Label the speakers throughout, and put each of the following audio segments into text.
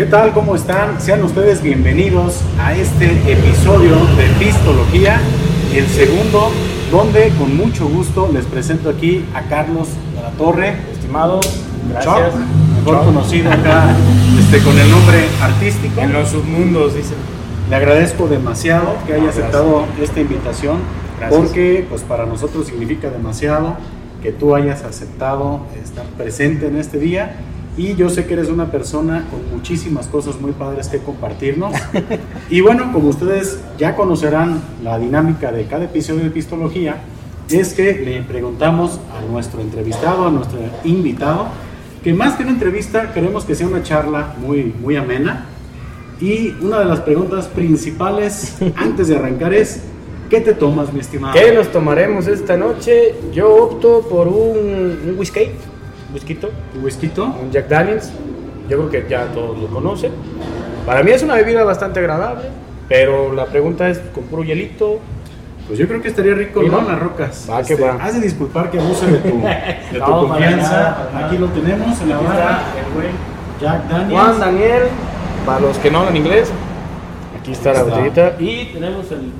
Speaker 1: ¿Qué tal? ¿Cómo están? Sean ustedes bienvenidos a este episodio de Pistología, el segundo, donde con mucho gusto les presento aquí a Carlos de la Torre,
Speaker 2: Estimado,
Speaker 1: Chop,
Speaker 2: gracias.
Speaker 1: mejor
Speaker 2: Chop.
Speaker 1: conocido acá este, con el nombre artístico.
Speaker 2: En los submundos, dice.
Speaker 1: Le agradezco demasiado que haya
Speaker 2: gracias.
Speaker 1: aceptado esta invitación,
Speaker 2: Gracias.
Speaker 1: porque pues para nosotros significa demasiado que tú hayas aceptado estar presente en este día y yo sé que eres una persona con muchísimas cosas muy padres que compartirnos. y bueno, como ustedes ya conocerán la dinámica de cada episodio de Pistología, es que le preguntamos a nuestro entrevistado, a nuestro invitado, que más que una entrevista queremos que sea una charla muy, muy amena. Y una de las preguntas principales antes de arrancar es, ¿qué te tomas, mi estimado?
Speaker 2: ¿Qué nos tomaremos esta noche? Yo opto por un, un whisky, whisky,
Speaker 1: ¿Tu whisky?
Speaker 2: un Jack Daniels. Yo creo que ya todos lo conocen. Para mí es una bebida bastante agradable, pero la pregunta es con puro hielito.
Speaker 1: Pues yo creo que estaría rico, ¿no? Las rocas.
Speaker 2: Va, que va.
Speaker 1: Haz de disculpar que abuse de tu, de tu
Speaker 2: No, para
Speaker 1: confianza.
Speaker 2: nada, para nada.
Speaker 1: Aquí lo tenemos en la
Speaker 2: Aquí
Speaker 1: barra.
Speaker 2: está el güey.
Speaker 1: Jack Daniels.
Speaker 2: Juan Daniel, para los que no hablan inglés. Aquí está la botellita. Y tenemos el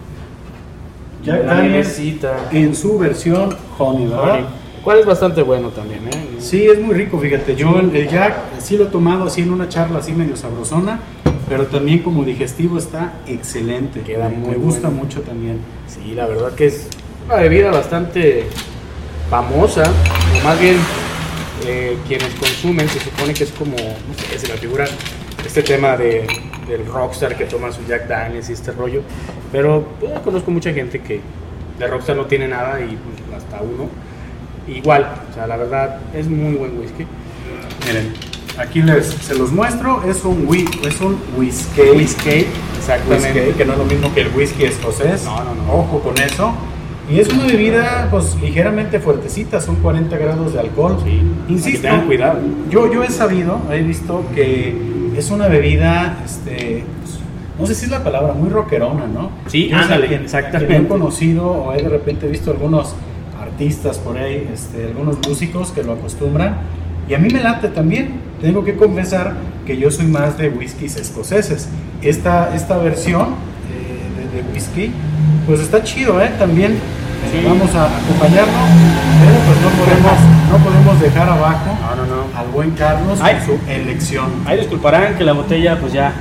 Speaker 1: Jack Daniels en su versión honey, ¿verdad?
Speaker 2: Honey. ¿Cuál es bastante bueno también, ¿eh?
Speaker 1: Sí, es muy rico, fíjate. Yo el, el Jack sí lo he tomado así en una charla así medio sabrosona, pero también como digestivo está excelente.
Speaker 2: Queda
Speaker 1: me,
Speaker 2: muy
Speaker 1: me gusta
Speaker 2: bueno.
Speaker 1: mucho también.
Speaker 2: Sí, la verdad que es una bebida bastante famosa, o más bien eh, quienes consumen, se supone que es como, no sé, se la figura este tema de, del rockstar que toma su Jack Daniels y este rollo, pero pues, conozco mucha gente que de rockstar no tiene nada y pues, hasta uno igual, o sea, la verdad es muy buen whisky.
Speaker 1: Miren, aquí les, se los muestro. Es un, whi- es un whisky.
Speaker 2: Whisky, exactamente.
Speaker 1: Whisky, que no es lo mismo que el whisky escocés.
Speaker 2: No, no, no.
Speaker 1: Ojo con eso. Y es una bebida pues ligeramente fuertecita, son 40 grados de alcohol.
Speaker 2: Sí,
Speaker 1: Insisto,
Speaker 2: tengan cuidado.
Speaker 1: Yo, yo he sabido, he visto que es una bebida, este, pues, no sé si es la palabra, muy rockerona, ¿no?
Speaker 2: Sí, ándale, exactamente.
Speaker 1: he conocido o he de repente visto algunos artistas por ahí, este, algunos músicos que lo acostumbran. Y a mí me late también. Tengo que confesar que yo soy más de whiskies escoceses. Esta, esta versión eh, de, de whisky, pues está chido, ¿eh? También eh,
Speaker 2: Sí.
Speaker 1: vamos a acompañarlo, pero pues no podemos, no podemos dejar abajo
Speaker 2: No, no, no.
Speaker 1: al buen Carlos
Speaker 2: Ay.
Speaker 1: con su elección.
Speaker 2: Ahí disculparán que la botella pues ya,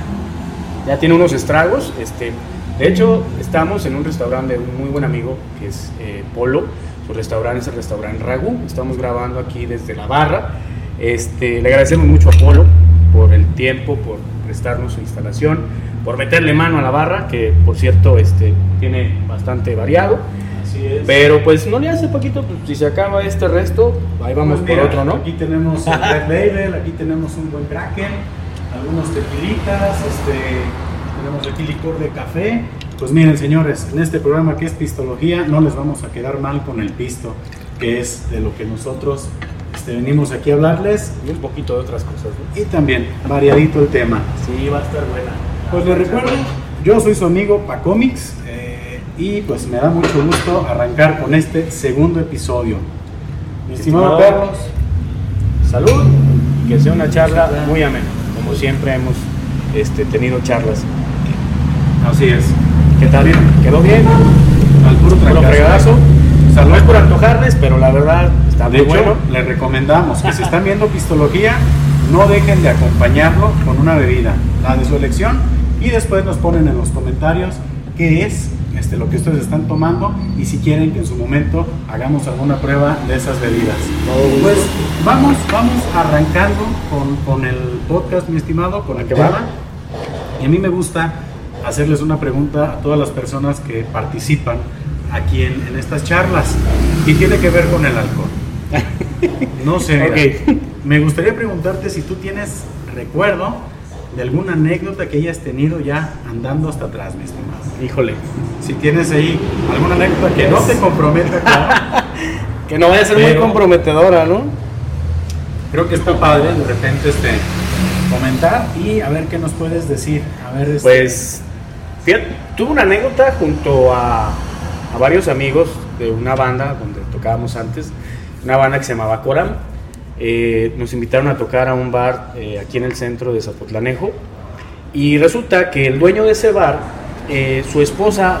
Speaker 2: ya tiene unos estragos. Este, de hecho, estamos en un restaurante de un muy buen amigo que es eh, Polo. Su restaurante es el restaurante Ragú. Estamos grabando aquí desde la barra. Este, le agradecemos mucho a Polo por el tiempo, por prestarnos su instalación, por meterle mano a la barra, que por cierto este, tiene bastante variado.
Speaker 1: Así es.
Speaker 2: Pero pues no le hace poquito, pues, si se acaba este resto, ahí vamos
Speaker 1: Pues
Speaker 2: por
Speaker 1: mira,
Speaker 2: otro, ¿no?
Speaker 1: Aquí tenemos el Red Label, aquí tenemos un buen Kraken, algunos tequilitas, este, tenemos aquí licor de café. Pues miren, señores, en este programa que es Pistología, no les vamos a quedar mal con el pisto, que es de lo que nosotros este, venimos aquí a hablarles.
Speaker 2: Y un poquito de otras cosas, ¿no?
Speaker 1: Y también variadito el tema.
Speaker 2: Sí, va a estar buena.
Speaker 1: Pues les recuerdo, yo soy su amigo Pacomics eh, y pues me da mucho gusto arrancar con este segundo episodio. Mi estimado
Speaker 2: Estimado.
Speaker 1: Carlos,
Speaker 2: Salud, que sea una charla muy amena, como siempre hemos este, tenido charlas.
Speaker 1: así es.
Speaker 2: ¿Qué tal? ¿Quedó bien?
Speaker 1: Al puro
Speaker 2: Puro fregadazo.
Speaker 1: Salud.
Speaker 2: No es por antojarles, pero la verdad está
Speaker 1: De
Speaker 2: muy
Speaker 1: hecho,
Speaker 2: bueno.
Speaker 1: les recomendamos que si están viendo Pistología, no dejen de acompañarlo con una bebida, la de su elección, y después nos ponen en los comentarios qué es este, lo que ustedes están tomando y si quieren que en su momento hagamos alguna prueba de esas bebidas. Pues vamos, vamos arrancando con, con el podcast, mi estimado, con el
Speaker 2: ¿Qué
Speaker 1: tema.
Speaker 2: va?
Speaker 1: Y a mí me gusta hacerles una pregunta a todas las personas que participan aquí en, en estas charlas y tiene que ver con el alcohol. No sé, me gustaría preguntarte si tú tienes recuerdo de alguna anécdota que hayas tenido ya andando hasta atrás, mi estimado.
Speaker 2: Híjole.
Speaker 1: Si tienes ahí alguna anécdota que no te comprometa, claro,
Speaker 2: Que no vaya a ser muy comprometedora, ¿no?
Speaker 1: creo que está padre de repente este, comentar y a ver qué nos puedes decir. A ver, este,
Speaker 2: Pues, fíjate, tuve una anécdota junto a, varios amigos de una banda donde tocábamos antes, una banda que se llamaba Coram. Eh, nos invitaron a tocar a un bar eh, aquí en el centro de Zapotlanejo, Y resulta que el dueño de ese bar, eh, su esposa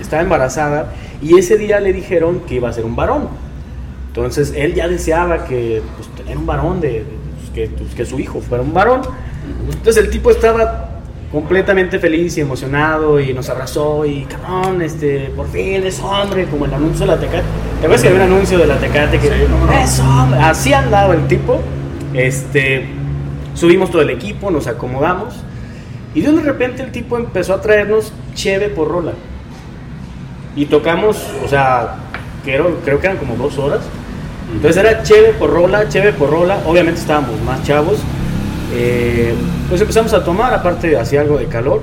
Speaker 2: estaba embarazada y ese día le dijeron que iba a ser un varón. Entonces él ya deseaba que pues, un varón, pues, pues, que su hijo fuera un varón. Entonces el tipo estaba completamente feliz y emocionado y nos abrazó y cabrón, este, por fin es hombre, como el anuncio de la Tecate. ¿Te acuerdas que había un anuncio de la Tecate que
Speaker 1: Sí, no,
Speaker 2: es hombre? Así andaba el tipo. Este, subimos todo el equipo, nos acomodamos y de repente el tipo empezó a traernos cheve por rola. Y tocamos, o sea, creo, creo que eran como dos horas. Entonces era cheve por rola, cheve por rola. Obviamente estábamos más chavos. Eh, pues empezamos a tomar, aparte hacía algo de calor.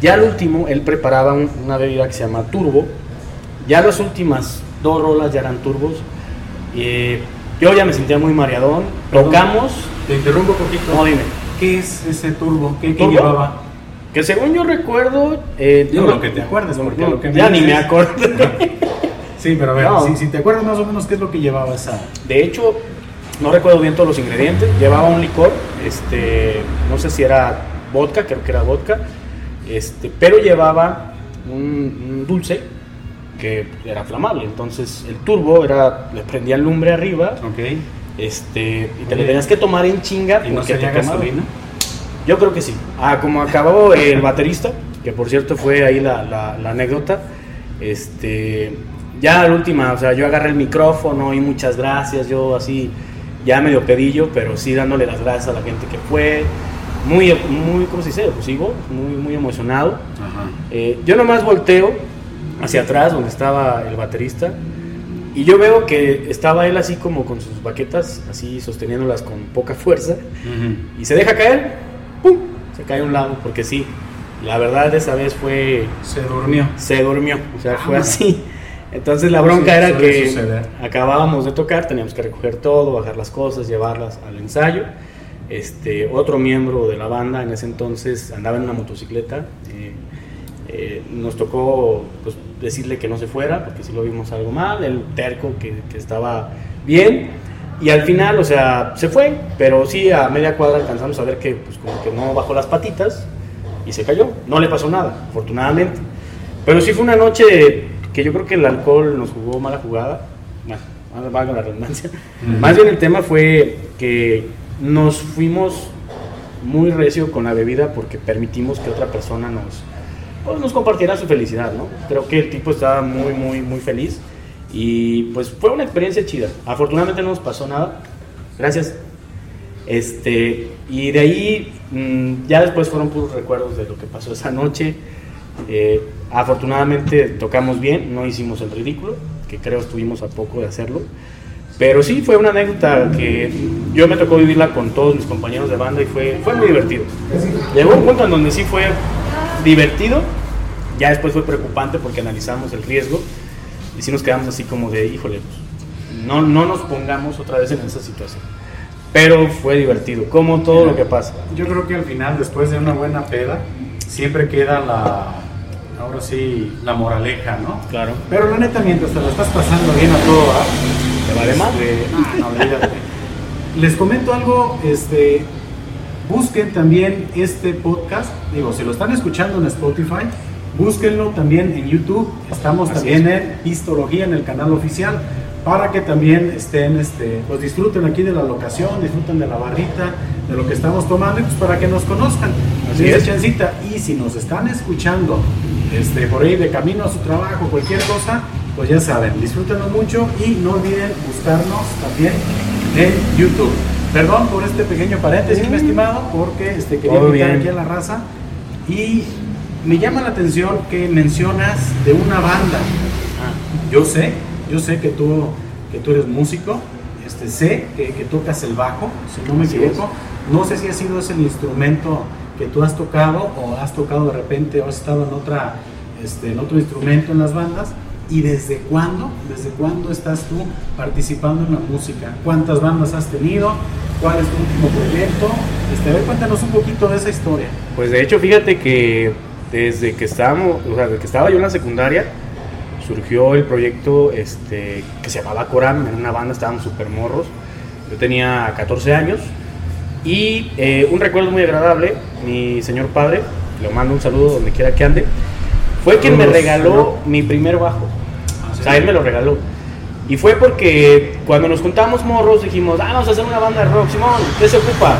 Speaker 2: Ya al último, él preparaba un- una bebida que se llama turbo. Ya las últimas dos rolas ya eran turbos. Eh, yo ya me sentía muy mareadón.
Speaker 1: Perdón.
Speaker 2: Tocamos.
Speaker 1: Te interrumpo un poquito.
Speaker 2: No, dime.
Speaker 1: ¿Qué es ese turbo? ¿Qué, llevaba?
Speaker 2: Que según yo recuerdo. eh, no
Speaker 1: lo
Speaker 2: me-
Speaker 1: que te acuerdes,
Speaker 2: no,
Speaker 1: porque
Speaker 2: no,
Speaker 1: lo que me
Speaker 2: ya ni me acuerdo.
Speaker 1: Sí, pero a ver, si, si te acuerdas más o menos qué es lo que llevaba esa.
Speaker 2: De hecho, no recuerdo bien todos los ingredientes. Llevaba un licor, este, no sé si era vodka, creo que era vodka, este, pero llevaba un, un dulce que era flamable. Entonces el turbo era, le prendía lumbre arriba,
Speaker 1: Ok.
Speaker 2: este, y te
Speaker 1: Oye.
Speaker 2: lo tenías que tomar en chinga
Speaker 1: ¿Y no sería gasolina?
Speaker 2: Yo creo que sí. Ah, como acabó el baterista, que por cierto fue ahí la, la- la anécdota, este, ya la última, o sea, yo agarré el micrófono y muchas gracias, yo así, ya medio pedillo, pero sí dándole las gracias a la gente que fue, muy, muy, ¿cómo se dice? Efusivo, muy, muy emocionado.
Speaker 1: Ajá.
Speaker 2: Eh, yo nomás volteo hacia atrás donde estaba el baterista y yo veo que estaba él así como con sus baquetas, así sosteniéndolas con poca fuerza
Speaker 1: Ujú.
Speaker 2: y se deja caer, ¡pum! Se cae a un lado, porque sí, la verdad esa vez fue,
Speaker 1: Se durmió.
Speaker 2: se durmió, o sea, fue
Speaker 1: Ah.
Speaker 2: así. Entonces la bronca
Speaker 1: Sí,
Speaker 2: era que
Speaker 1: suceder.
Speaker 2: acabábamos de tocar, teníamos que recoger todo, bajar las cosas, llevarlas al ensayo. Este, otro miembro de la banda en ese entonces andaba en una motocicleta. eh, eh, nos tocó pues, decirle que no se fuera, porque si lo vimos algo mal, el terco que, que estaba bien. Y al final, o sea, se fue, pero sí a media cuadra alcanzamos a ver que pues como que no bajó las patitas y se cayó. No le pasó nada, afortunadamente. Pero sí fue una noche que yo creo que el alcohol nos jugó mala jugada. Bueno, valga la redundancia. Más bien el tema fue que nos fuimos muy recio con la bebida porque permitimos que otra persona nos, pues, nos compartiera su felicidad, ¿no? Creo que el tipo estaba muy, muy, muy feliz y pues fue una experiencia chida. Afortunadamente no nos pasó nada. Gracias. Este, y de ahí mm, ya después fueron puros recuerdos de lo que pasó esa noche. Eh, afortunadamente tocamos bien, no hicimos el ridículo, que creo estuvimos a poco de hacerlo. Pero sí fue una anécdota que yo me tocó vivirla con todos mis compañeros de banda y fue, fue muy divertido. Llegó un punto en donde sí fue divertido, ya después fue preocupante porque analizamos el riesgo y sí nos quedamos así como de, híjole, no, no nos pongamos otra vez en esa situación. Pero fue divertido, como todo lo que pasa.
Speaker 1: Yo creo que al final, después de una buena peda, siempre queda la. Ahora sí, la moraleja, ¿no?
Speaker 2: Claro.
Speaker 1: Pero la neta, mientras te la estás pasando bien a todo, ¿ah?
Speaker 2: ¿Te vale más?
Speaker 1: Este, no, olvídate. Les comento algo, este, busquen también este podcast, digo, si lo están escuchando en Spotify, búsquenlo también en YouTube, estamos
Speaker 2: Así
Speaker 1: también en Histología, en el canal oficial, para que también estén, este, pues disfruten aquí de la locación, disfruten de la barrita, de lo que estamos tomando, y pues para que nos conozcan,
Speaker 2: Así es.
Speaker 1: chancita. y si nos están escuchando, este, por ahí de camino a su trabajo, cualquier cosa, pues ya saben, disfrútenlo mucho y no olviden buscarnos también en YouTube. Perdón por este pequeño paréntesis, mi estimado, porque este, quería
Speaker 2: Todo
Speaker 1: invitar
Speaker 2: bien.
Speaker 1: aquí a la raza y me llama la atención que mencionas de una banda. Yo sé, yo sé que tú, que tú eres músico, este, sé que, que tocas el bajo, si no me equivoco. No sé si ha sido ese el instrumento tú has tocado o has tocado de repente o has estado en, otra, este, en otro instrumento en las bandas. ¿Y desde cuándo, desde cuándo estás tú participando en la música? ¿Cuántas bandas has tenido? ¿Cuál es tu último proyecto? Este, a ver, cuéntanos un poquito de esa historia.
Speaker 2: Pues de hecho, fíjate que desde que estábamos, o sea, desde que estaba yo en la secundaria, surgió el proyecto este, que se llamaba Coram, en una banda estábamos súper morros. Yo tenía 14 años Y eh, un recuerdo muy agradable, mi señor padre, le mando un saludo donde quiera que ande, fue quien me regaló mi primer bajo.
Speaker 1: Ah,
Speaker 2: O sea, él me lo regaló. Y fue porque cuando nos juntamos morros dijimos, ah, vamos a hacer una banda de rock. Simón, ¿qué se ocupa?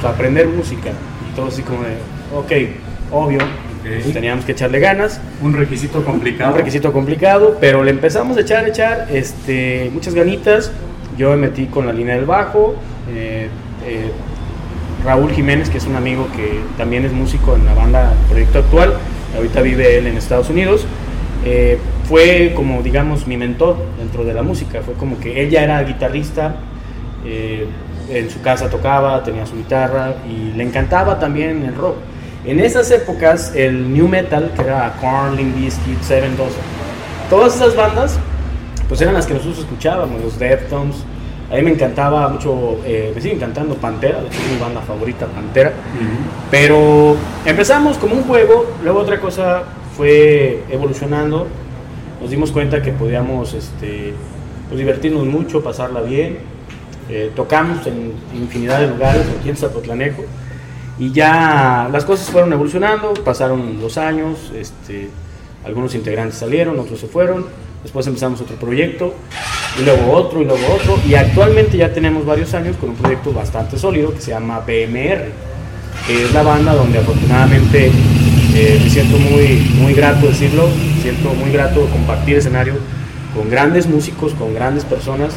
Speaker 2: Pues, aprender música. Y todo así como de, ok, obvio. pues, teníamos que echarle ganas.
Speaker 1: Un requisito complicado.
Speaker 2: Un requisito complicado, pero le empezamos a echar, echar, este, muchas ganitas. Yo me metí con la línea del bajo. eh, eh, Raúl Jiménez, que es un amigo que también es músico en la banda Proyecto Actual, ahorita vive él en Estados Unidos, eh, fue como, digamos, mi mentor dentro de la música. Fue como que él ya era guitarrista, eh, en su casa tocaba, tenía su guitarra y le encantaba también el rock. En esas épocas, el new metal, que era Korn, Limp Bizkit, Seven Dust, todas esas bandas, pues eran las que nosotros escuchábamos, los Deftones. A mí me encantaba mucho, eh, me sigue encantando Pantera, es mi banda favorita, Pantera. Pero empezamos como un juego, luego otra cosa fue evolucionando. Nos dimos cuenta que podíamos este, pues, divertirnos mucho, pasarla bien. Eh, tocamos en infinidad de lugares aquí en Zapotlanejo. Y ya las cosas fueron evolucionando, pasaron los años, este, algunos integrantes salieron, otros se fueron, después empezamos otro proyecto, y luego otro, y luego otro, y actualmente ya tenemos varios años con un proyecto bastante sólido que se llama BMR, que es la banda donde afortunadamente eh, me siento muy, muy grato decirlo, siento muy grato compartir escenario con grandes músicos, con grandes personas,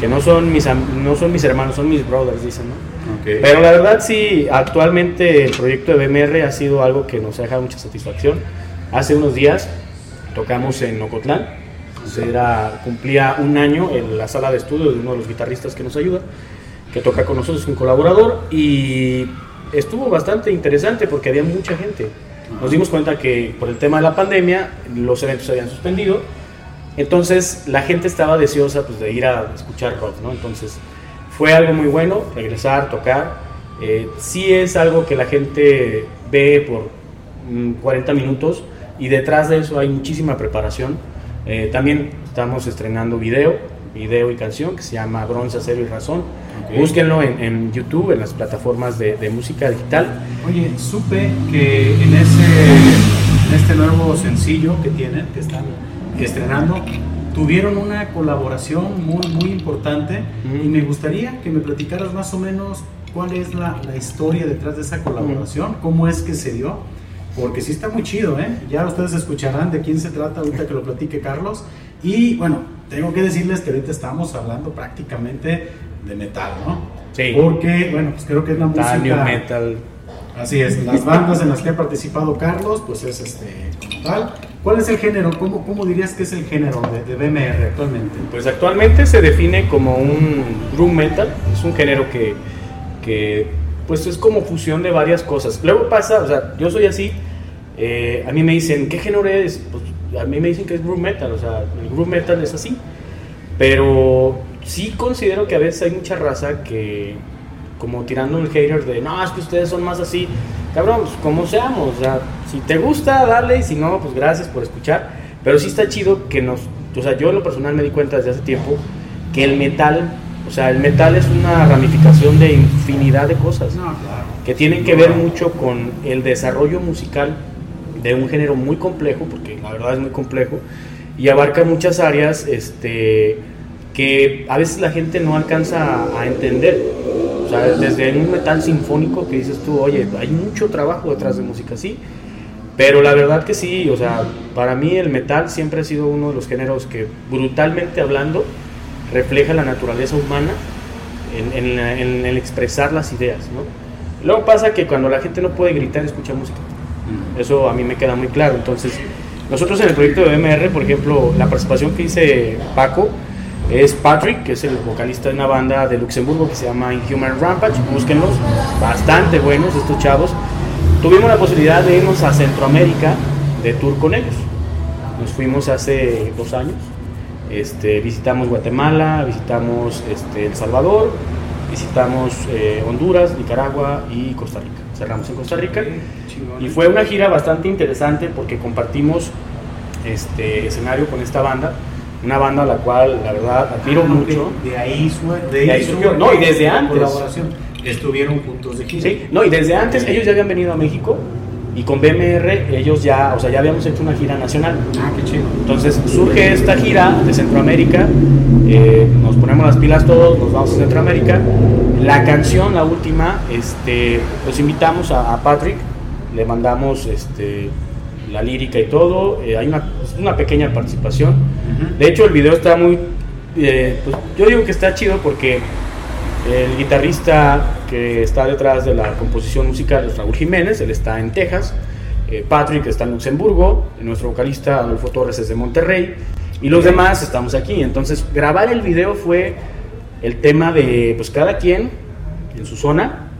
Speaker 2: que no son mis, no son mis hermanos, son mis brothers, dicen, ¿no? Pero la verdad sí, actualmente el proyecto de BMR ha sido algo que nos ha dejado mucha satisfacción. Hace unos días tocamos en Ocotlán, era, cumplía un año en la sala de estudio de uno de los guitarristas que nos ayuda, que toca con nosotros, un colaborador, y estuvo bastante interesante porque había mucha gente. Nos dimos cuenta que por el tema de la pandemia los eventos se habían suspendido, entonces la gente estaba deseosa pues, de ir a escuchar rock, ¿no? Entonces fue algo muy bueno, regresar, tocar. Eh, sí es algo que la gente ve por mm, 40 minutos y detrás de eso hay muchísima preparación. Eh, también estamos estrenando video, video y canción que se llama Bronce, Acero y Razón.
Speaker 1: Ok.
Speaker 2: Búsquenlo en, en YouTube, en las plataformas de, de música digital.
Speaker 1: Oye, supe que en ese en este nuevo sencillo que tienen, que están estrenando, tuvieron una colaboración muy muy importante y me gustaría que me platicaras más o menos cuál es la, la historia detrás de esa colaboración, cómo es que se dio, porque sí está muy chido, ¿eh? Ya ustedes escucharán de quién se trata ahorita que lo platique Carlos. Y bueno, tengo que decirles que ahorita estamos hablando prácticamente de metal, ¿no?
Speaker 2: Sí.
Speaker 1: Porque, bueno, pues creo que es la música...
Speaker 2: New metal.
Speaker 1: Así es, las bandas en las que ha participado Carlos, pues es este como tal. ¿Cuál es el género? ¿Cómo, cómo dirías que es el género de, de BMR actualmente?
Speaker 2: Pues actualmente se define como un room metal, es un género que, que pues es como fusión de varias cosas. Luego pasa, o sea, yo soy así, eh, a mí me dicen, ¿qué género es? Pues a mí me dicen que es room metal, o sea, el room metal es así. Pero sí considero que a veces hay mucha raza que, como tirando un hater de, no, es que ustedes son más así. Cabrón, pues como seamos, o sea, si te gusta, dale, y si no, pues gracias por escuchar. Pero sí está chido que nos, o sea, yo en lo personal me di cuenta desde hace tiempo que el metal, o sea, el metal es una ramificación de infinidad de cosas que tienen que ver mucho con el desarrollo musical de un género muy complejo, porque la verdad es muy complejo, y abarca muchas áreas este, que a veces la gente no alcanza a, entender. O sea, desde un metal sinfónico que dices tú, oye, hay mucho trabajo detrás de música así, pero la verdad que sí, o sea, para mí el metal siempre ha sido uno de los géneros que brutalmente hablando refleja la naturaleza humana en, en expresar las ideas, ¿no? Luego pasa que cuando la gente no puede gritar, escucha música. Eso a mí me queda muy claro. Entonces, nosotros en el proyecto de MR, por ejemplo, la participación que dice Paco es Patrick, que es el vocalista de una banda de Luxemburgo que se llama Inhuman Rampage. Búsquenlos, bastante buenos estos chavos. Tuvimos la posibilidad de irnos a Centroamérica de tour con ellos. Nos fuimos hace dos años. Este, visitamos Guatemala, visitamos este, El Salvador, visitamos eh, Honduras, Nicaragua y Costa Rica. Cerramos en Costa Rica. Y fue una gira bastante interesante porque compartimos este escenario con esta banda, una banda a la cual la verdad admiro
Speaker 1: Ah,
Speaker 2: mucho.
Speaker 1: De ahí, de
Speaker 2: De ahí surgió. No, y desde antes.
Speaker 1: Colaboración. Estuvieron juntos de gira.
Speaker 2: Sí, no, y desde antes ellos ya habían venido a México y con BMR ellos ya, o sea, ya habíamos hecho una gira nacional.
Speaker 1: Ah, qué chido.
Speaker 2: Entonces surge esta gira de Centroamérica, eh, nos ponemos las pilas todos, nos vamos a Centroamérica. La canción, la última, este, los invitamos a, a Patrick, le mandamos este, la lírica y todo, eh, hay una, una pequeña participación.
Speaker 1: Ujú.
Speaker 2: De hecho, el video está muy. eh, pues, yo digo que está chido porque el guitarrista que está detrás de la composición musical es Raúl Jiménez, él está en Texas. eh, Patrick está en Luxemburgo. Nuestro vocalista Adolfo Torres es de Monterrey. Y los demás estamos aquí. Entonces, grabar el video fue el tema de pues cada quien en su zona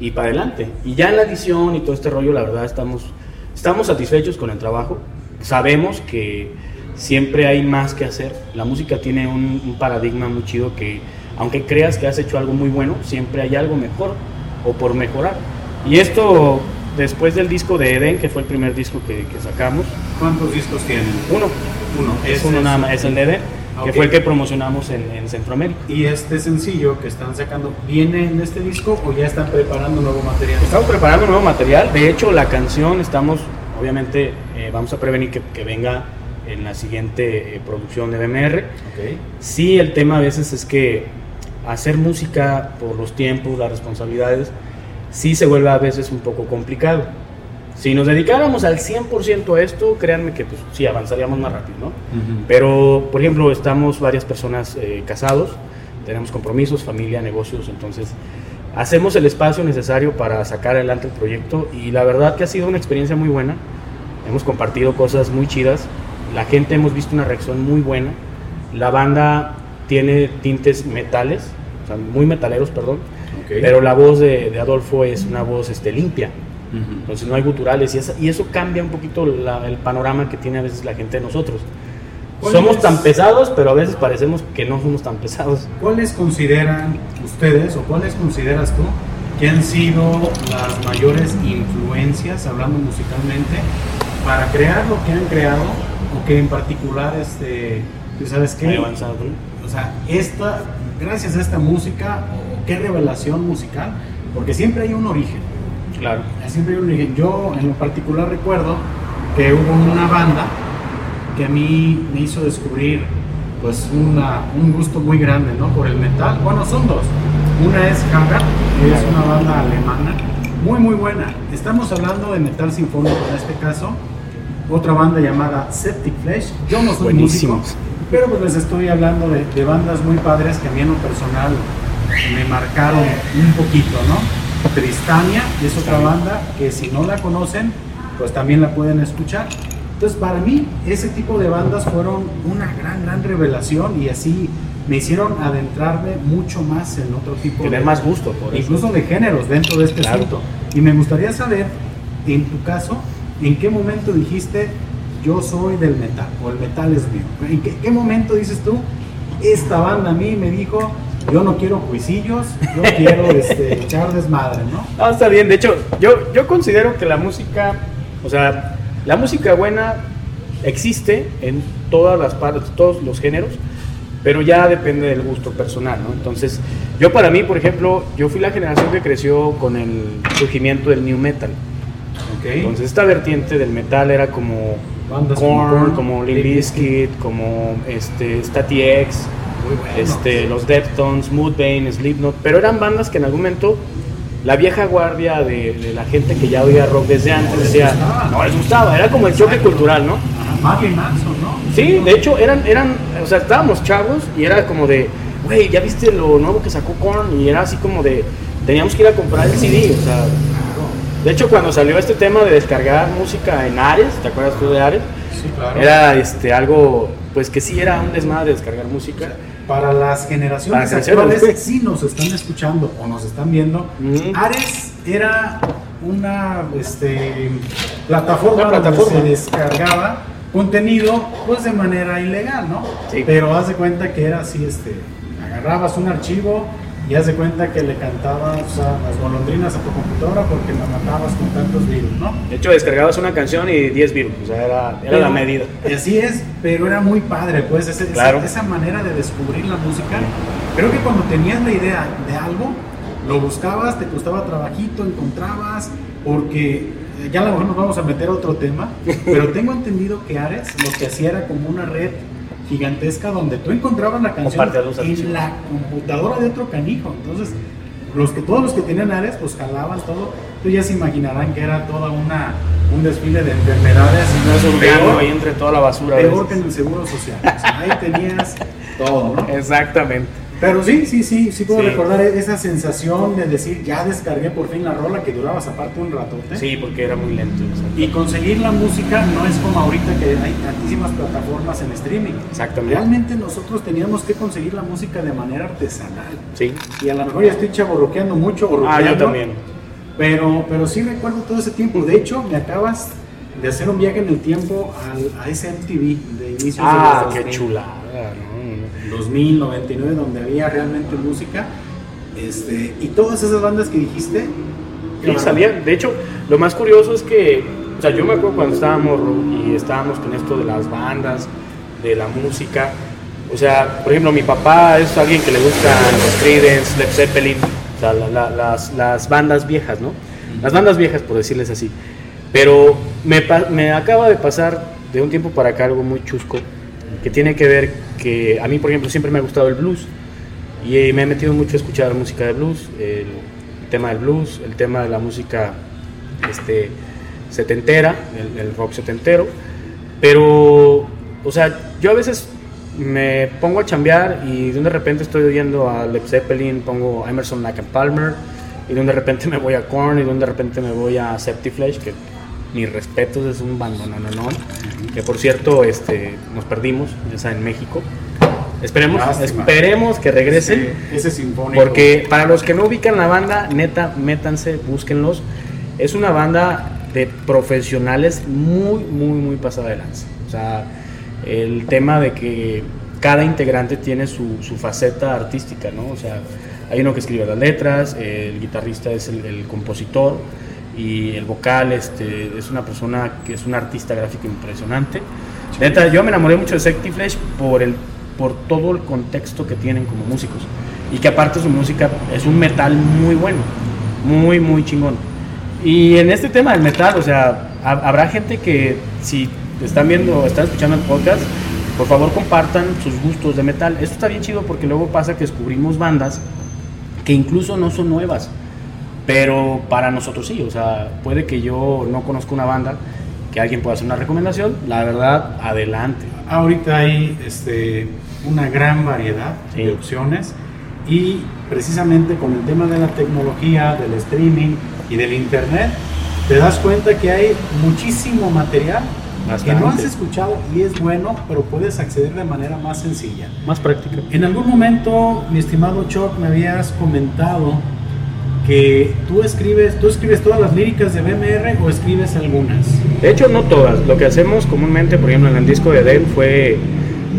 Speaker 2: y para adelante. Y ya en la edición y todo este rollo, la verdad, estamos, estamos satisfechos con el trabajo. Sabemos que siempre hay más que hacer. La música tiene un, un paradigma muy chido que, aunque creas que has hecho algo muy bueno, siempre hay algo mejor o por mejorar. Y esto, después del disco de Eden, que fue el primer disco que, que sacamos,
Speaker 1: ¿Cuántos discos tienen?
Speaker 2: uno,
Speaker 1: Uno.
Speaker 2: es uno nada más, es el de Eden, que
Speaker 1: Ok.
Speaker 2: fue el que promocionamos en, en Centroamérica.
Speaker 1: ¿Y este sencillo que están sacando viene en este disco o ya están preparando nuevo material?
Speaker 2: Estamos preparando nuevo material. De hecho, la canción estamos, obviamente, eh, vamos a prevenir que, que venga en la siguiente eh, producción de BMR.
Speaker 1: Ok.
Speaker 2: Sí, el tema a veces es que hacer música por los tiempos, las responsabilidades, sí se vuelve a veces un poco complicado. Si nos dedicáramos al 100% a esto, créanme que pues, sí avanzaríamos más rápido, ¿no? Pero, por ejemplo, estamos varias personas eh, casados, tenemos compromisos, familia, negocios, entonces hacemos el espacio necesario para sacar adelante el proyecto y la verdad que ha sido una experiencia muy buena. Hemos compartido cosas muy chidas, la gente hemos visto una reacción muy buena, la banda tiene tintes metales, sea, muy metaleros, perdón,
Speaker 1: Ok.
Speaker 2: pero la voz de, de Adolfo es una voz este, limpia.
Speaker 1: Ujú.
Speaker 2: Entonces no hay guturales y, esa- y eso cambia un poquito la- el panorama que tiene a veces la gente de nosotros.
Speaker 1: ¿Cuál
Speaker 2: Somos
Speaker 1: es?
Speaker 2: tan pesados, pero a veces parecemos que no somos tan pesados.
Speaker 1: ¿Cuáles consideran ustedes o cuáles consideras tú que han sido las mayores influencias, hablando musicalmente, para crear lo que han creado o que en particular, este, tú sabes qué,
Speaker 2: avanzado, ¿no?
Speaker 1: o sea, esta, gracias a esta música, o qué revelación musical, porque siempre hay un origen.
Speaker 2: Claro.
Speaker 1: Siempre hay un origen. Yo en lo particular recuerdo que hubo una banda que a mí me hizo descubrir pues una, un gusto muy grande ¿no? por el metal. Bueno, son dos. Una es Hagar, que es una banda alemana, muy muy buena. Estamos hablando de metal sinfónico en este caso. Otra banda llamada Septic Flesh. Yo no soy
Speaker 2: Buenísimos.
Speaker 1: músico, pero pues les estoy hablando de, de bandas muy padres que a mí en lo personal me marcaron un poquito, ¿no? Tristania es otra banda que si no la conocen, pues también la pueden escuchar. Entonces, para mí, ese tipo de bandas fueron una gran, gran revelación y así me hicieron adentrarme mucho más en otro tipo
Speaker 2: Tener
Speaker 1: de,
Speaker 2: más gusto por eso.
Speaker 1: incluso de géneros dentro de este
Speaker 2: Claro.
Speaker 1: asunto. Y me gustaría saber, en tu caso, en qué momento dijiste yo soy del metal o el metal es mío. ¿En qué, qué momento dices tú, esta banda a mí me dijo, yo no quiero juicillos, yo quiero este, echar desmadre, ¿no?
Speaker 2: No, está bien. De hecho, yo, yo considero que la música, o sea, la música buena existe en todas las partes, todos los géneros, pero ya depende del gusto personal, ¿no? Entonces, yo para mí, por ejemplo, yo fui la generación que creció con el surgimiento del new metal. Entonces, esta vertiente del metal era como
Speaker 1: Bandas como
Speaker 2: Korn, como Limp Bizkit, como este, Static X,
Speaker 1: bueno.
Speaker 2: este, los Deftones, Mudvayne, Slipknot, pero eran bandas que en algún momento la vieja guardia de, de la gente que ya oía rock desde antes decía,
Speaker 1: gustaba.
Speaker 2: no les gustaba, era como el choque cultural, ¿no?
Speaker 1: Marilyn Manson, ¿no?
Speaker 2: Sí, de hecho eran, eran, o sea, estábamos chavos y era como de, güey, ¿ya viste lo nuevo que sacó Korn? Y era así como de, teníamos que ir a comprar el CD, o sea, de hecho cuando salió este tema de descargar música en Ares, ¿te acuerdas tú de Ares?
Speaker 1: Sí, claro.
Speaker 2: Era este algo, pues que sí era un desmadre descargar música.
Speaker 1: Para las generaciones
Speaker 2: Para
Speaker 1: actuales,
Speaker 2: sí.
Speaker 1: si nos están escuchando o nos están viendo. Ares era una este, plataforma,
Speaker 2: Una plataforma.
Speaker 1: donde se descargaba contenido pues de manera ilegal, ¿no?
Speaker 2: Sí.
Speaker 1: Pero haz de cuenta que era así, este, agarrabas un archivo y haz de cuenta que le cantabas las golondrinas a tu computadora porque la matabas con tantos virus, ¿no?
Speaker 2: De hecho descargabas una canción y 10 virus, o sea, era, era
Speaker 1: Pero-
Speaker 2: la medida.
Speaker 1: Así es, pero era muy padre, pues, ese- esa-
Speaker 2: Claro.
Speaker 1: esa, manera de descubrir la música. Creo que cuando tenías la idea de algo, lo buscabas, te costaba trabajito, encontrabas, porque ya a lo mejor nos vamos a meter a otro tema, pero tengo entendido que Ares lo que hacía era como una red gigantesca donde tú encontrabas la canción en la computadora de otro canijo. Entonces, los que, todos los que tenían Ares, pues jalaban todo. Tú ya se imaginarán que era toda una un desfile de enfermedades y no es un
Speaker 2: peor, ahí entre toda la basura.
Speaker 1: Peor que en el seguro social. ahí tenías todo, ¿no?
Speaker 2: Exactamente.
Speaker 1: Pero sí, sí, sí, sí puedo recordar esa sensación de decir, ya descargué por fin la rola que duraba aparte un ratote.
Speaker 2: Sí, porque era muy lento.
Speaker 1: Y conseguir la música no es como ahorita que hay tantísimas plataformas en streaming.
Speaker 2: Exactamente.
Speaker 1: Realmente nosotros teníamos que conseguir la música de manera artesanal.
Speaker 2: Sí.
Speaker 1: Y a lo mejor ya estoy chaborroqueando mucho.
Speaker 2: Ah, yo también.
Speaker 1: Pero, pero sí recuerdo todo ese tiempo. De hecho, me acabas de hacer un viaje en el tiempo al, a ese MTV de inicios
Speaker 2: ah, de qué chulada,
Speaker 1: 2000, 99, donde había realmente música. Este, y todas esas bandas que dijiste.
Speaker 2: Sí, salían. De hecho, lo más curioso es que, o sea, yo me acuerdo cuando estábamos y estábamos con esto de las bandas, de la música. O sea, por ejemplo, mi papá es alguien que le gustan los Creedence, Led Zeppelin, o sea, las, las, bandas viejas, ¿no? Las bandas viejas, por decirles así. Pero me, me acaba de pasar de un tiempo para acá algo muy chusco, que tiene que ver que a mí, por ejemplo, siempre me ha gustado el blues y me he metido mucho a escuchar música de blues, el, tema del blues, el tema de la música este, setentera, el, rock setentero, pero, o sea, yo a veces me pongo a chambear y de repente estoy oyendo a Led Zeppelin, pongo Emerson Lake Palmer y de repente me voy a Korn y de repente me voy a Septiflesh que mis respetos es un bando no no no. Que por cierto este nos perdimos ya en México. Esperemos esperemos que regresen
Speaker 1: ese sinfónico.
Speaker 2: porque para los que no ubican la banda neta métanse búsquenlos. Es una banda de profesionales muy muy muy pasada de lanza. O sea el tema de que cada integrante tiene su, su, faceta artística, ¿no? O sea, hay uno que escribe las letras, el guitarrista es el, compositor y el vocal este, es una persona que es un artista gráfico impresionante. Neta, yo me enamoré mucho de Secti Flash por, el, por todo el contexto que tienen como músicos y que aparte su música es un metal muy bueno, muy, muy chingón. Y en este tema del metal, o sea, habrá gente que si están viendo, están escuchando el podcast, por favor compartan sus gustos de metal. Esto está bien chido porque luego pasa que descubrimos bandas que incluso no son nuevas, pero para nosotros sí. O sea, puede que yo no conozca una banda que alguien pueda hacer una recomendación. La verdad, adelante.
Speaker 1: Ahorita hay este, una gran variedad de opciones y precisamente con el tema de la tecnología, del streaming y del internet, te das cuenta que hay muchísimo material que no has escuchado y es bueno, pero puedes acceder de manera más sencilla.
Speaker 2: Más práctica.
Speaker 1: En algún momento, mi estimado Choc, me habías comentado que tú escribes, tú escribes todas las líricas de BMR o escribes algunas.
Speaker 2: De hecho, no todas. Lo que hacemos comúnmente, por ejemplo, en el disco de Den fue,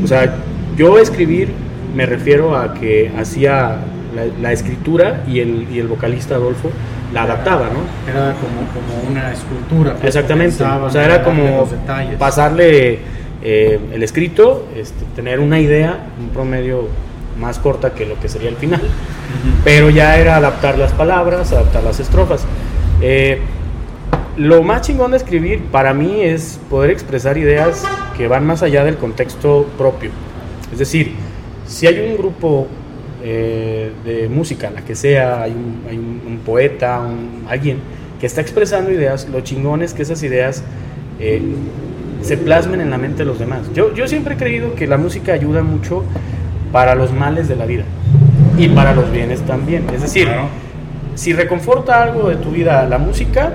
Speaker 2: o sea, yo escribir me refiero a que hacía la, escritura y el, y el vocalista Adolfo la adaptaba, ¿no?
Speaker 1: Era como, como una escultura.
Speaker 2: Pues, Exactamente. O sea, era como pasarle eh, el escrito, este, tener una idea, un promedio más corta que lo que sería el final, pero ya era adaptar las palabras, adaptar las estrofas. Eh, lo más chingón de escribir para mí es poder expresar ideas que van más allá del contexto propio. Es decir, si hay un grupo eh, de música, la que sea, hay un, poeta, alguien que está expresando ideas, lo chingón es que esas ideas eh, se plasmen en la mente de los demás. Yo, yo siempre he creído que la música ayuda mucho para los males de la vida y para los bienes también. Es decir, si reconforta algo de tu vida la música,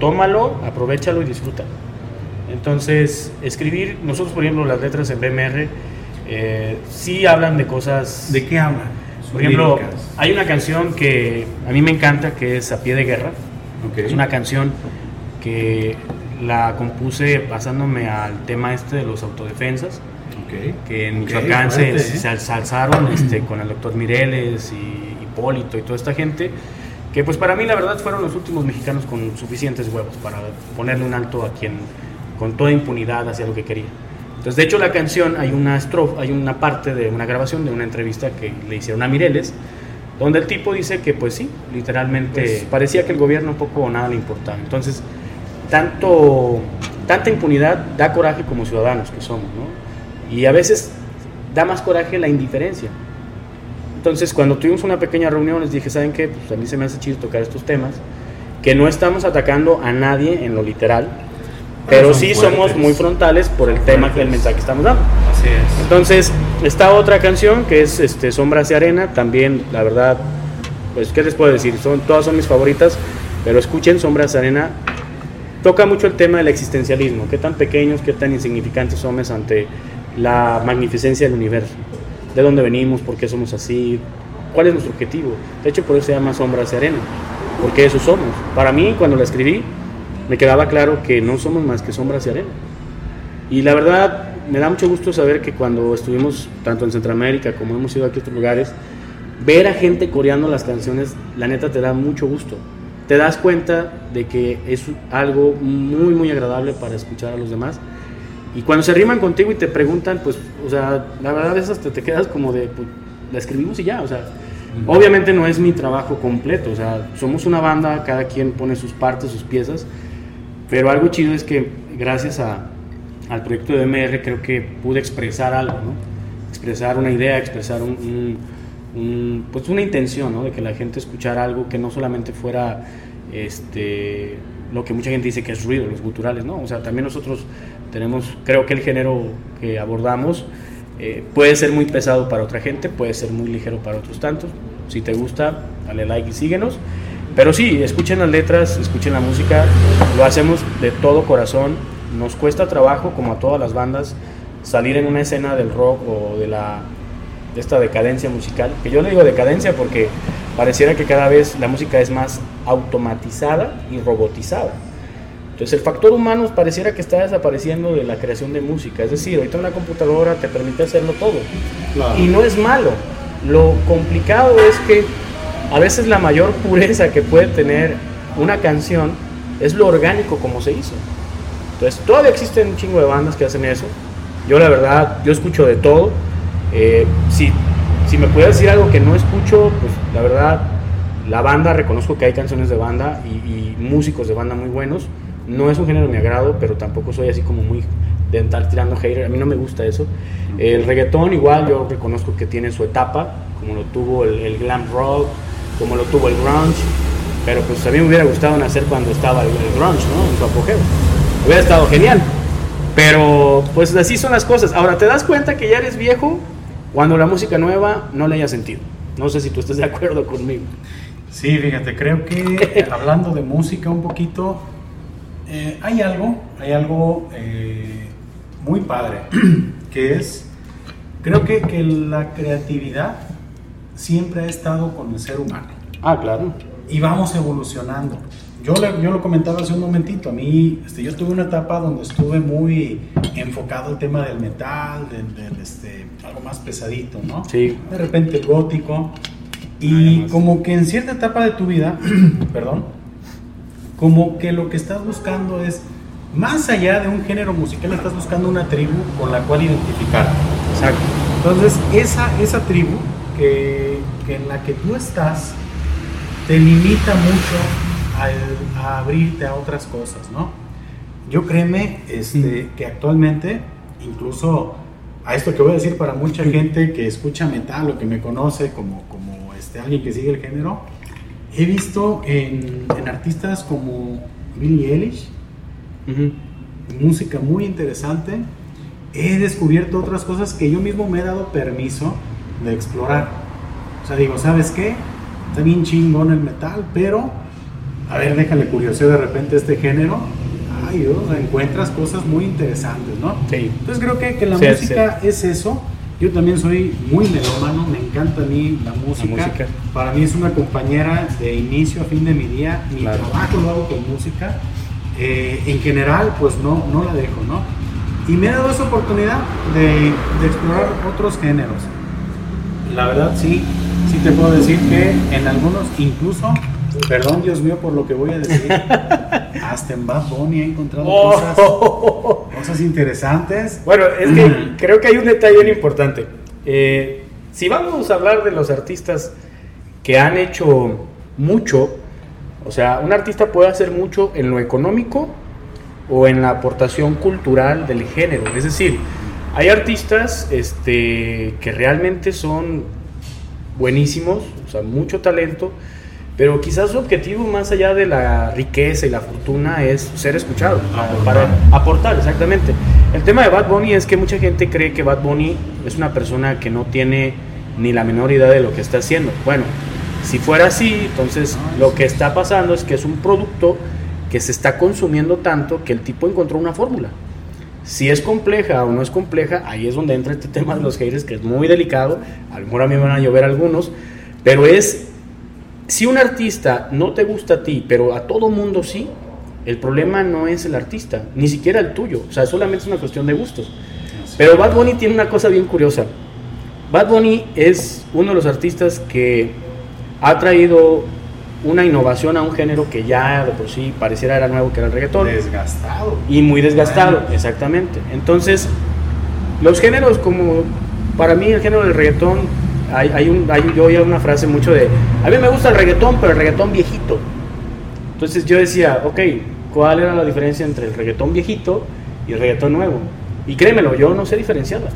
Speaker 2: tómalo, aprovechalo y disfruta. Entonces, escribir, nosotros por ejemplo las letras en BMR, eh, sí hablan de cosas...
Speaker 1: ¿De qué hablan?
Speaker 2: Por ejemplo, hay una canción que a mí me encanta que es A Pie de Guerra. Es una canción que la compuse basándome al tema este de los autodefensas. Que en Michoacán se, se, alzaron este, con el doctor Mireles y Hipólito y toda esta gente. Que pues para mí la verdad fueron los últimos mexicanos con suficientes huevos para ponerle un alto a quien con toda impunidad hacía lo que quería. Entonces, de hecho, la canción hay una estrofa, hay una parte de una grabación de una entrevista que le hicieron a Mireles, donde el tipo dice que pues sí, literalmente
Speaker 1: Pues-
Speaker 2: parecía que el gobierno poco o nada le importaba. Entonces, tanto, tanta impunidad da coraje como ciudadanos que somos, ¿no? Y a veces da más coraje la indiferencia. Entonces, cuando tuvimos una pequeña reunión, les dije, ¿saben qué? Pues a mí se me hace chido tocar estos temas, que no estamos atacando a nadie en lo literal, pero
Speaker 1: son
Speaker 2: sí
Speaker 1: fuertes.
Speaker 2: somos muy frontales por el tema que el mensaje que estamos dando.
Speaker 1: Así es.
Speaker 2: Entonces, está otra canción que es este, Sombras de Arena, también, la verdad, pues, ¿qué les puedo decir? Son, todas son mis favoritas, pero escuchen Sombras de Arena. Toca mucho el tema del existencialismo, qué tan pequeños, qué tan insignificantes somos ante la magnificencia del universo. De dónde venimos, por qué somos así, cuál es nuestro objetivo. De hecho, por eso se llama Sombras de Arena, porque eso somos. Para mí, cuando la escribí, me quedaba claro que no somos más que sombras de arena. Y la verdad, me da mucho gusto saber que cuando estuvimos tanto en Centroamérica como hemos ido a otros lugares, ver a gente coreando las canciones, la neta te da mucho gusto. Te das cuenta de que es algo muy, muy agradable para escuchar a los demás. Y cuando se riman contigo y te preguntan, pues, o sea, la verdad es hasta te quedas como de, pues, la escribimos y ya, o sea, obviamente no es mi trabajo completo, o sea, somos una banda, cada quien pone sus partes, sus piezas, pero algo chido es que gracias a, al proyecto de MR creo que pude expresar algo, ¿no? Expresar una idea, expresar un, un- un- pues una intención, ¿no? De que la gente escuchara algo que no solamente fuera este, lo que mucha gente dice que es ruido, los guturales, ¿no? O sea, también nosotros tenemos, creo que el género que abordamos eh, puede ser muy pesado para otra gente, puede ser muy ligero para otros tantos. Si te gusta, dale like y síguenos. Pero sí, escuchen las letras, escuchen la música, lo hacemos de todo corazón. Nos cuesta trabajo, como a todas las bandas, salir en una escena del rock o de la de esta decadencia musical, que yo le digo decadencia porque pareciera que cada vez la música es más automatizada y robotizada. Entonces el factor humano pareciera que está desapareciendo de la creación de música, es decir, ahorita una computadora te permite hacerlo todo.
Speaker 1: Claro.
Speaker 2: Y no es malo. Lo complicado es que a veces la mayor pureza que puede tener una canción es lo orgánico como se hizo. Entonces todavía existen un chingo de bandas que hacen eso. Yo la verdad, yo escucho de todo. Eh, si, si me puedes decir algo que no escucho, pues la verdad, la banda, reconozco que hay canciones de banda y, y músicos de banda muy buenos. No es un género de mi agrado, pero tampoco soy así como muy de estar tirando hater. A mí no me gusta eso. El reggaetón igual yo reconozco que tiene su etapa, como lo tuvo el, el glam rock, como lo tuvo el grunge. Pero pues a mí me hubiera gustado nacer cuando estaba el, el grunge, ¿no? En su apogeo. Hubiera estado genial. Pero pues así son las cosas. Ahora, ¿te das cuenta que ya eres viejo cuando la música nueva no le haya sentido? No sé si tú estás de acuerdo conmigo.
Speaker 1: Sí, fíjate, creo que hablando de música un poquito, eh, hay algo, hay algo eh, muy padre, que es, creo que, que la creatividad siempre ha estado con el ser humano
Speaker 2: Ah, claro.
Speaker 1: y vamos evolucionando. Yo, le- yo lo comentaba hace un momentito, a mí, este, yo tuve una etapa donde estuve muy enfocado al tema del metal, del, del, este, algo más pesadito, ¿no?
Speaker 2: Sí.
Speaker 1: De repente el gótico.
Speaker 2: Ay,
Speaker 1: Y
Speaker 2: además.
Speaker 1: como que en cierta etapa de tu vida, perdón, como que lo que estás buscando es, más allá de un género musical, estás buscando una tribu con la cual identificar.
Speaker 2: Exacto.
Speaker 1: Entonces, esa, esa tribu que, que en la que tú estás te limita mucho al- a abrirte a otras cosas, ¿no? Yo créeme este, que actualmente, incluso a esto que voy a decir para mucha gente que escucha metal o que me conoce como, como este, alguien que sigue el género, he visto en, en artistas como Billie Eilish, música muy interesante. He descubierto otras cosas que yo mismo me he dado permiso de explorar. O sea, digo, ¿sabes qué? Está bien chingón el metal, pero a ver, déjale curiosidad de repente este género. Ay, Dios, encuentras cosas muy interesantes, ¿no?
Speaker 2: Sí.
Speaker 1: Entonces creo que, que la
Speaker 2: Sí,
Speaker 1: música es eso. Yo también soy muy melómano, me encanta a mí la música.
Speaker 2: música.
Speaker 1: Para mí es una compañera de inicio a fin de mi día. Mi
Speaker 2: Claro.
Speaker 1: trabajo lo hago con música. Eh, en general, pues no, no la dejo, ¿no? Y me he dado esa oportunidad de, de explorar otros géneros. La verdad, sí, sí te puedo decir que en algunos, incluso, perdón Dios mío por lo que voy a decir, hasta en Bad Bunny he encontrado cosas,
Speaker 2: Oh.
Speaker 1: cosas interesantes.
Speaker 2: Bueno, es que creo que hay un detalle bien importante. Eh, si vamos a hablar de los artistas que han hecho mucho. O sea, un artista puede hacer mucho en lo económico o en la aportación cultural del género. Es decir, hay artistas este, que realmente son buenísimos, o sea, mucho talento, pero quizás su objetivo más allá de la riqueza y la fortuna es ser escuchado, para aportar, exactamente. El tema de Bad Bunny es que mucha gente cree que Bad Bunny es una persona que no tiene ni la menor idea de lo que está haciendo. Bueno, si fuera así, entonces lo que está pasando es que es un producto que se está consumiendo tanto que el tipo encontró una fórmula. Si es compleja o no es compleja, ahí es donde entra este tema de los haters, que es muy delicado. A lo mejor a mí me van a llover algunos, pero es, si un artista no te gusta a ti, pero a todo mundo sí, el problema no es el artista, ni siquiera el tuyo. O sea, solamente es una cuestión de gustos. Pero Bad Bunny tiene una cosa bien curiosa. Bad Bunny es uno de los artistas que ha traído una innovación a un género que ya de por sí pareciera era nuevo, que era el reggaetón.
Speaker 1: Desgastado.
Speaker 2: Y muy desgastado, exactamente. Entonces, los géneros como, para mí el género del reggaetón, hay, hay un, hay, yo oía una frase mucho de, a mí me gusta el reggaetón, pero el reggaetón viejito. Entonces yo decía, ok, ¿cuál era la diferencia entre el reggaetón viejito y el reggaetón nuevo? Y créemelo, yo no sé diferenciarla.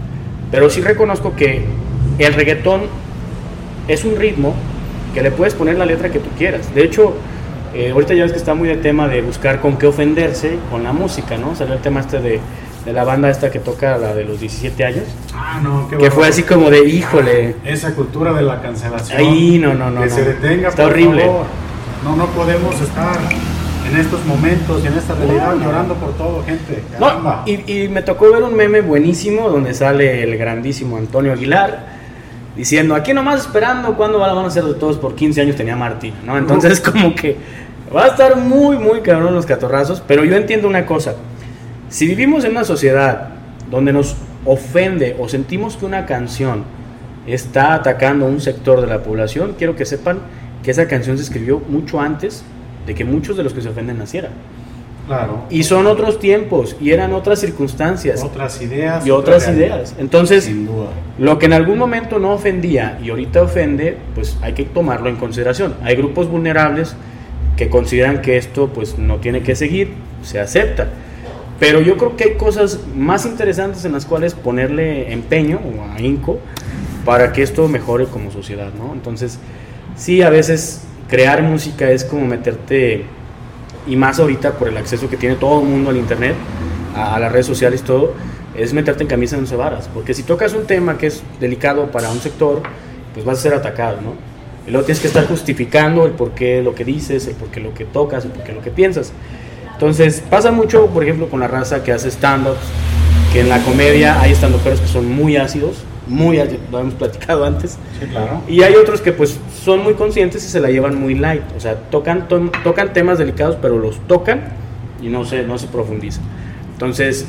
Speaker 2: Pero sí reconozco que el reggaetón es un ritmo que le puedes poner la letra que tú quieras. De hecho, eh, ahorita ya ves que está muy de tema de buscar con qué ofenderse con la música, ¿no? Salió el tema este de, de la banda esta que toca la de los 17 años.
Speaker 1: Ah, no, qué
Speaker 2: Que fue así como de, híjole.
Speaker 1: Esa cultura de la cancelación.
Speaker 2: Ahí, no, no, no.
Speaker 1: Que
Speaker 2: no.
Speaker 1: se detenga,
Speaker 2: Está
Speaker 1: por
Speaker 2: horrible.
Speaker 1: favor. No, no podemos estar en estos momentos y en esta realidad llorando por todo, gente.
Speaker 2: No, y, y me tocó ver un meme buenísimo donde sale el grandísimo Antonio Aguilar diciendo, aquí nomás esperando cuándo van a ser de todos por 15 años tenía Martín, ¿no? Entonces como que va a estar muy, muy cabrón los catorrazos, pero yo entiendo una cosa, si vivimos en una sociedad donde nos ofende o sentimos que una canción está atacando a un sector de la población, quiero que sepan que esa canción se escribió mucho antes de que muchos de los que se ofenden nacieran.
Speaker 1: Claro.
Speaker 2: Y son otros tiempos y eran otras circunstancias
Speaker 1: Otras ideas.
Speaker 2: y otras
Speaker 1: otra
Speaker 2: ideas. Entonces,
Speaker 1: Sin duda.
Speaker 2: lo que en algún momento no ofendía y ahorita ofende, pues hay que tomarlo en consideración. Hay grupos vulnerables que consideran que esto pues no tiene que seguir, se acepta. Pero yo creo que hay cosas más interesantes en las cuales ponerle empeño o ahínco para que esto mejore como sociedad, ¿no? Entonces, sí, a veces crear música es como meterte, y más ahorita por el acceso que tiene todo el mundo al internet, a, las redes sociales, todo, es meterte en camisa de once varas. Porque si tocas un tema que es delicado para un sector, pues vas a ser atacado, ¿no? Y luego tienes que estar justificando el por qué lo que dices, el por qué lo que tocas, el por qué lo que piensas. Entonces, pasa mucho, por ejemplo, con la raza que hace stand-ups, que en la comedia hay stand-uperos que son muy ácidos, muy ácidos, lo hemos platicado antes,
Speaker 1: Sí, claro.
Speaker 2: y hay otros que pues son muy conscientes y se la llevan muy light, o sea, tocan, to- tocan temas delicados, pero los tocan y no se, no se profundizan. Entonces,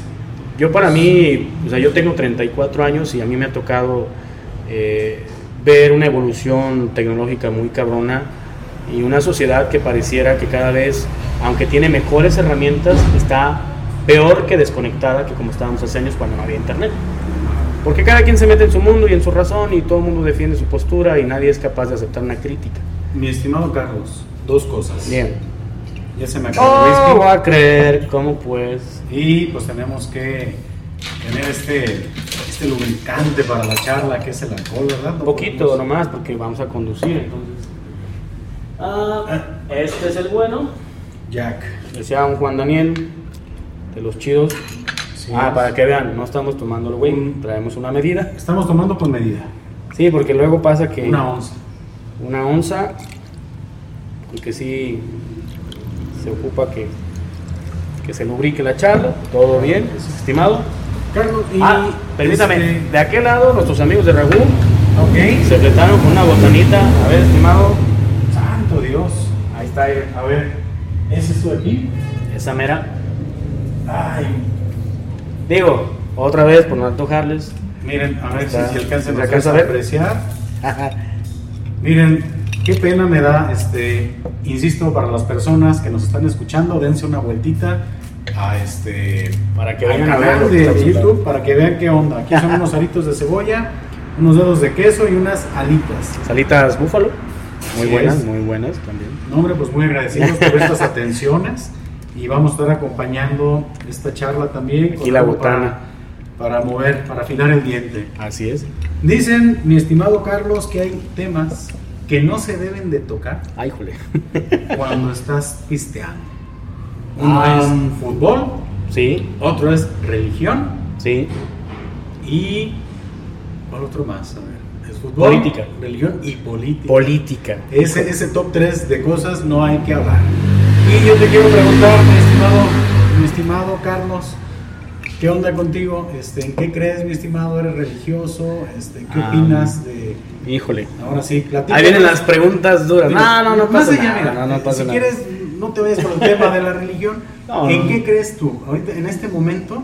Speaker 2: yo para mí, o sea, yo tengo 34 años y a mí me ha tocado eh, ver una evolución tecnológica muy cabrona y una sociedad que pareciera que cada vez, aunque tiene mejores herramientas, está peor que desconectada que como estábamos hace años cuando no había internet. Porque cada quien se mete en su mundo y en su razón y todo el mundo defiende su postura y nadie es capaz de aceptar una crítica.
Speaker 1: Mi estimado Carlos, dos cosas.
Speaker 2: Bien.
Speaker 1: Ya se me acabó el
Speaker 2: Oh,
Speaker 1: whisky.
Speaker 2: voy a creer, ¿cómo pues?
Speaker 1: Y pues tenemos que tener este, este lubricante para la charla que es el alcohol, ¿verdad?
Speaker 2: Un poquito
Speaker 1: podemos-
Speaker 2: nomás porque vamos a conducir, entonces. Ah, este es el bueno.
Speaker 1: Jack.
Speaker 2: Decía un Juan Daniel de los chidos.
Speaker 1: Sí.
Speaker 2: ah, para que vean, no estamos tomando el güey, traemos una medida.
Speaker 1: Estamos tomando con medida.
Speaker 2: Sí, porque luego pasa que
Speaker 1: Una onza.
Speaker 2: una onza, porque sí se ocupa que, que se lubrique la charla, todo bien, estimado.
Speaker 1: Carlos, y
Speaker 2: ah, permítame,
Speaker 1: este,
Speaker 2: de aquel lado nuestros amigos de Ragú
Speaker 1: ok.
Speaker 2: se fletaron con una botanita, a ver, estimado,
Speaker 1: Santo Dios.
Speaker 2: ahí está eh,
Speaker 1: A ver, ¿ese es tu aquí?
Speaker 2: esa mera.
Speaker 1: Ay,
Speaker 2: Digo, otra vez por no antojarles.
Speaker 1: miren, a ver
Speaker 2: Está.
Speaker 1: si, si alcanzan
Speaker 2: ¿Se
Speaker 1: a
Speaker 2: alcanza a
Speaker 1: apreciar. Miren, qué pena me da, este, insisto, para las personas que nos están escuchando, dense una vueltita a este
Speaker 2: Para que
Speaker 1: canal
Speaker 2: que
Speaker 1: de YouTube para que vean qué onda. Aquí son unos aritos de cebolla, unos dedos de queso y unas alitas.
Speaker 2: Salitas búfalo. Muy buenas, muy buenas también.
Speaker 1: No, hombre, pues muy agradecidos por estas atenciones y vamos a estar acompañando esta charla también.
Speaker 2: Y la botana.
Speaker 1: Para, para mover, para afinar el diente.
Speaker 2: Así es.
Speaker 1: Dicen, mi estimado Carlos, que hay temas que no se deben de tocar.
Speaker 2: Ay, jole.
Speaker 1: cuando estás pisteando. Uno es fútbol.
Speaker 2: Sí.
Speaker 1: Otro es religión.
Speaker 2: Sí.
Speaker 1: Y. ¿Cuál otro más? A ver. Fútbol.
Speaker 2: Política.
Speaker 1: Religión y política.
Speaker 2: Política.
Speaker 1: Ese, ese top 3 de cosas no hay que hablar. Y yo te quiero preguntar, mi estimado, mi estimado Carlos. ¿Qué onda contigo? Este, ¿En qué crees, mi estimado? ¿Eres religioso? Este, ¿Qué opinas de...?
Speaker 2: Híjole.
Speaker 1: Ahora sí,
Speaker 2: platícame. Ahí vienen las preguntas duras.
Speaker 1: no, no, no pasa nada. Mira, no, no pasa si quieres, no te vayas con el tema de la religión. ¿En qué crees tú? Ahorita, en este momento,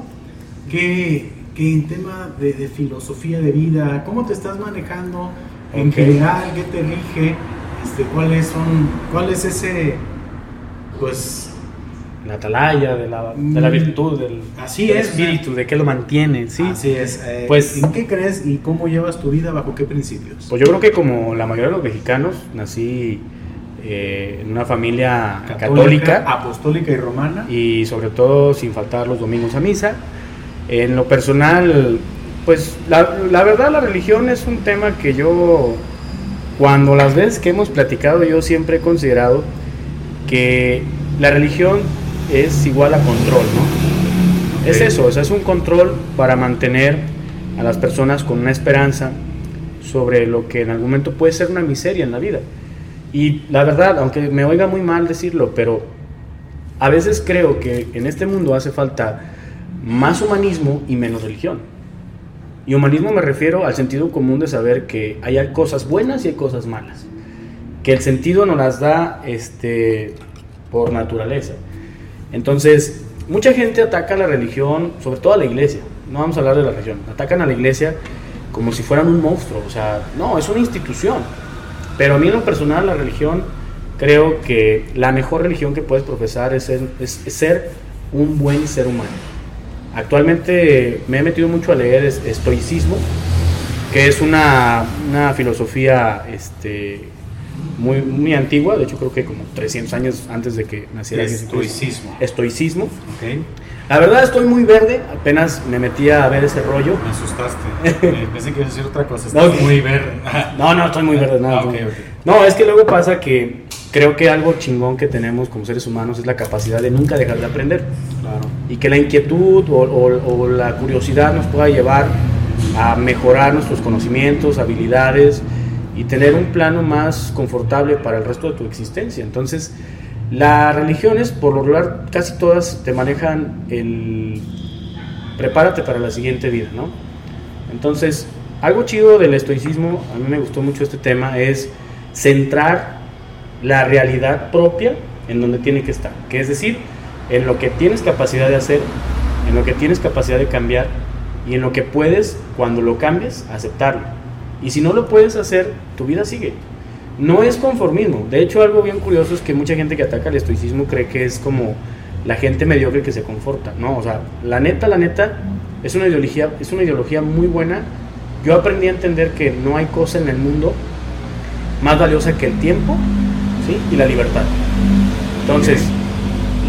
Speaker 1: ¿qué, qué en tema de, de, filosofía de vida, cómo te estás manejando en general? ¿Qué te rige? Este, ¿Cuáles son, cuál es ese, pues
Speaker 2: la atalaya, de la, de la mm, virtud, del,
Speaker 1: Así es,
Speaker 2: espíritu, de qué lo mantiene, ¿sí?
Speaker 1: Así es. Eh, pues, ¿En qué crees y cómo llevas tu vida? ¿Bajo qué principios?
Speaker 2: Pues yo creo que como la mayoría de los mexicanos, nací eh, en una familia católica,
Speaker 1: apostólica y romana.
Speaker 2: Y sobre todo sin faltar los domingos a misa. En lo personal, pues la, la verdad la religión es un tema que yo, cuando las veces que hemos platicado, yo siempre he considerado que la religión es igual a control, ¿no? Es eso, o sea, es un control para mantener a las personas con una esperanza sobre lo que en algún momento puede ser una miseria en la vida. Y la verdad, aunque me oiga muy mal decirlo, pero a veces creo que en este mundo hace falta más humanismo y menos religión. Y humanismo me refiero al sentido común de saber que hay cosas buenas y hay cosas malas. Que el sentido nos las da este, por naturaleza. Entonces, mucha gente ataca a la religión, sobre todo a la iglesia. No vamos a hablar de la religión. Atacan a la iglesia como si fueran un monstruo. O sea, no, es una institución. Pero a mí en lo personal, la religión, creo que la mejor religión que puedes profesar es es ser un buen ser humano. Actualmente me he metido mucho a leer estoicismo, que es una, una filosofía este, muy, muy antigua, de hecho creo que como 300 años antes de que naciera
Speaker 1: Estoicismo.
Speaker 2: Estoicismo. Okay. La verdad estoy muy verde, apenas me metí a ver ese rollo.
Speaker 1: Me asustaste, pensé que iba a decir otra cosa, estoy muy verde.
Speaker 2: no, no, estoy muy verde, nada. no, es que luego pasa que creo que algo chingón que tenemos como seres humanos es la capacidad de nunca dejar de aprender. Claro. Y que la inquietud o, o la curiosidad nos pueda llevar a mejorar nuestros conocimientos, habilidades, y tener un plano más confortable para el resto de tu existencia. Entonces, las religiones, por lo regular, casi todas te manejan el prepárate para la siguiente vida, ¿no? Entonces, algo chido del estoicismo, a mí me gustó mucho este tema, es centrar la realidad propia en donde tiene que estar, que es decir, en lo que tienes capacidad de hacer, en lo que tienes capacidad de cambiar y en lo que puedes, cuando lo cambies, aceptarlo. Y si no lo puedes hacer, tu vida sigue. No es conformismo. De hecho, algo bien curioso es que mucha gente que ataca el estoicismo cree que es como la gente mediocre que se conforta. No, o sea, la neta, la neta, es una ideología, es una ideología muy buena. Yo aprendí a entender que no hay cosa en el mundo más valiosa que el tiempo y la libertad. Entonces,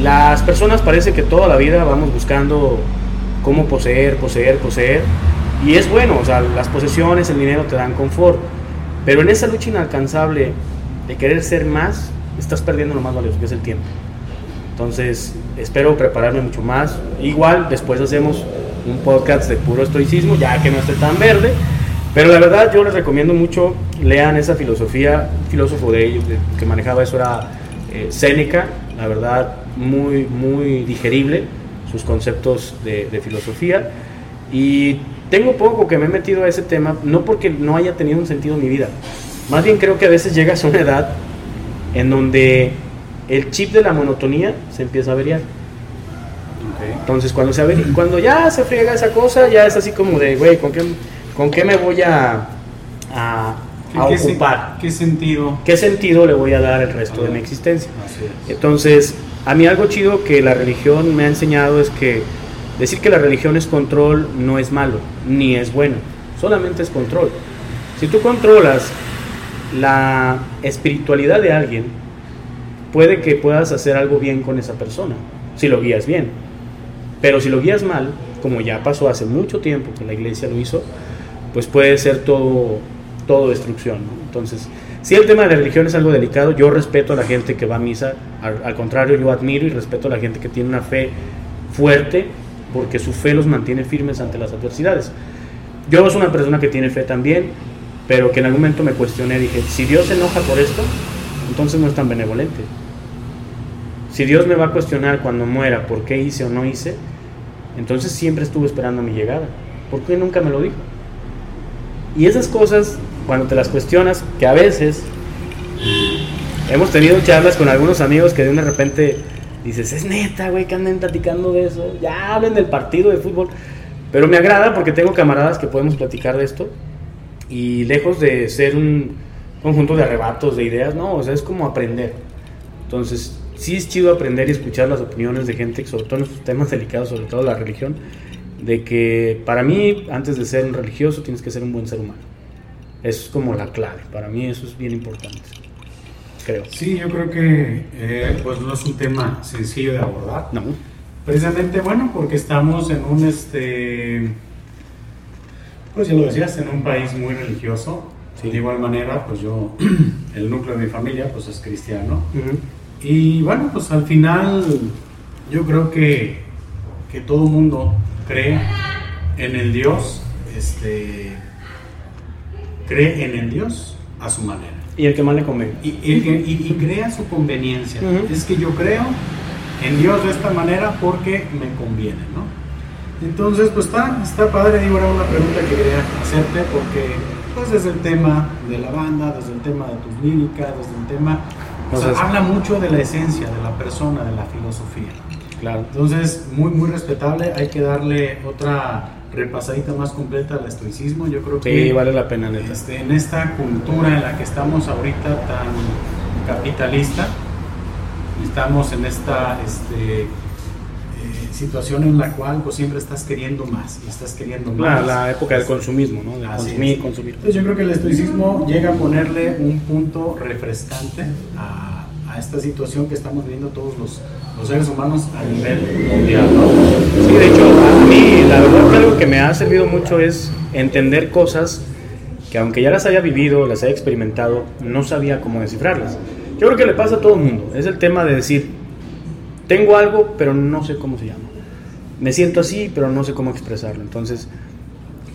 Speaker 2: las personas parece que toda la vida vamos buscando cómo poseer, poseer, poseer y es bueno, o sea, las posesiones, el dinero te dan confort. Pero en esa lucha inalcanzable de querer ser más, estás perdiendo lo más valioso, que es el tiempo. Entonces, espero prepararme mucho más. Igual, después hacemos un podcast de puro estoicismo, ya que no esté tan verde. Pero la verdad, yo les recomiendo mucho, lean esa filosofía. Un filósofo de ellos que manejaba eso era eh, Séneca. La verdad, muy, muy digerible sus conceptos de, de filosofía. Y tengo poco que me he metido a ese tema, no porque no haya tenido un sentido en mi vida. Más bien creo que a veces llegas a una edad en donde el chip de la monotonía se empieza a averiar. Entonces cuando, se cuando ya se friega esa cosa, ya es así como de, güey, ¿con qué, ¿con qué me voy a, a, ocupar?
Speaker 1: ¿Qué sentido?
Speaker 2: ¿Qué sentido le voy a dar el resto de mi existencia? Entonces, a mí algo chido que la religión me ha enseñado es que Decir que la religión es control no es malo, ni es bueno, solamente es control. Si tú controlas la espiritualidad de alguien puede que puedas hacer algo bien con esa persona, si lo guías bien. Pero si lo guías mal, como ya pasó hace mucho tiempo que la iglesia lo hizo, pues puede ser todo, todo destrucción. Entonces, si el tema de la religión es algo delicado, yo respeto a la gente que va a misa, al, contrario, yo admiro y respeto a la gente que tiene una fe fuerte, porque su fe los mantiene firmes ante las adversidades. Yo soy una persona que tiene fe también, pero que en algún momento me cuestioné, dije, si Dios se enoja por esto, entonces no es tan benevolente. Si Dios me va a cuestionar cuando muera por qué hice o no hice, entonces siempre estuve esperando mi llegada. ¿Por qué nunca me lo dijo? Y esas cosas, cuando te las cuestionas, que a veces hemos tenido charlas con algunos amigos que de repente dices, es neta, güey, que anden platicando de eso. Ya hablen del partido de fútbol. Pero me agrada porque tengo camaradas que podemos platicar de esto. Y lejos de ser un conjunto de arrebatos, de ideas, no, o sea, es como aprender. Entonces, sí es chido aprender y escuchar las opiniones de gente, sobre todo en estos temas delicados, sobre todo la religión, de que para mí, antes de ser un religioso, tienes que ser un buen ser humano. Eso es como la clave, para mí eso es bien importante. Creo.
Speaker 1: Sí, yo creo que eh, pues no es un tema sencillo de abordar.
Speaker 2: No.
Speaker 1: Precisamente, bueno, porque estamos en un, este, pues ya lo decías, en un país muy religioso.
Speaker 2: Sí.
Speaker 1: De igual manera, pues yo, el núcleo de mi familia, pues es cristiano. Y bueno, pues al final yo creo que, que todo mundo cree en el Dios, este, cree en el Dios a su manera.
Speaker 2: Y el que más le convenga.
Speaker 1: Y, y, y, y cree a su conveniencia. Es que yo creo en Dios de esta manera porque me conviene, ¿no? Entonces, pues está, está padre, digo, era una pregunta que quería hacerte porque, pues desde el tema de la banda, desde el tema de tus líricas, desde el tema, o sea,
Speaker 2: Entonces-
Speaker 1: habla mucho de la esencia de la persona, de la filosofía.
Speaker 2: Claro.
Speaker 1: Entonces, muy, muy respetable, hay que darle otra repasadita más completa al estoicismo, yo creo
Speaker 2: Sí,
Speaker 1: que
Speaker 2: vale la pena, neta.
Speaker 1: este, en esta cultura en la que estamos ahorita tan capitalista, estamos en esta este, eh, situación en la cual pues siempre estás queriendo más y estás queriendo
Speaker 2: La,
Speaker 1: más.
Speaker 2: la época del consumismo, ¿no? De consumir,
Speaker 1: es.
Speaker 2: consumir.
Speaker 1: Entonces yo creo que el estoicismo llega a ponerle un punto refrescante a, a esta situación que estamos viviendo todos los, los seres humanos a nivel mundial. ¿no?
Speaker 2: Sí, de hecho, a mí la verdad que algo que me ha servido mucho es entender cosas que aunque ya las haya vivido, las haya experimentado, no sabía cómo descifrarlas. Yo creo que le pasa a todo el mundo. Es el tema de decir, tengo algo, pero no sé cómo se llama. Me siento así, pero no sé cómo expresarlo. Entonces,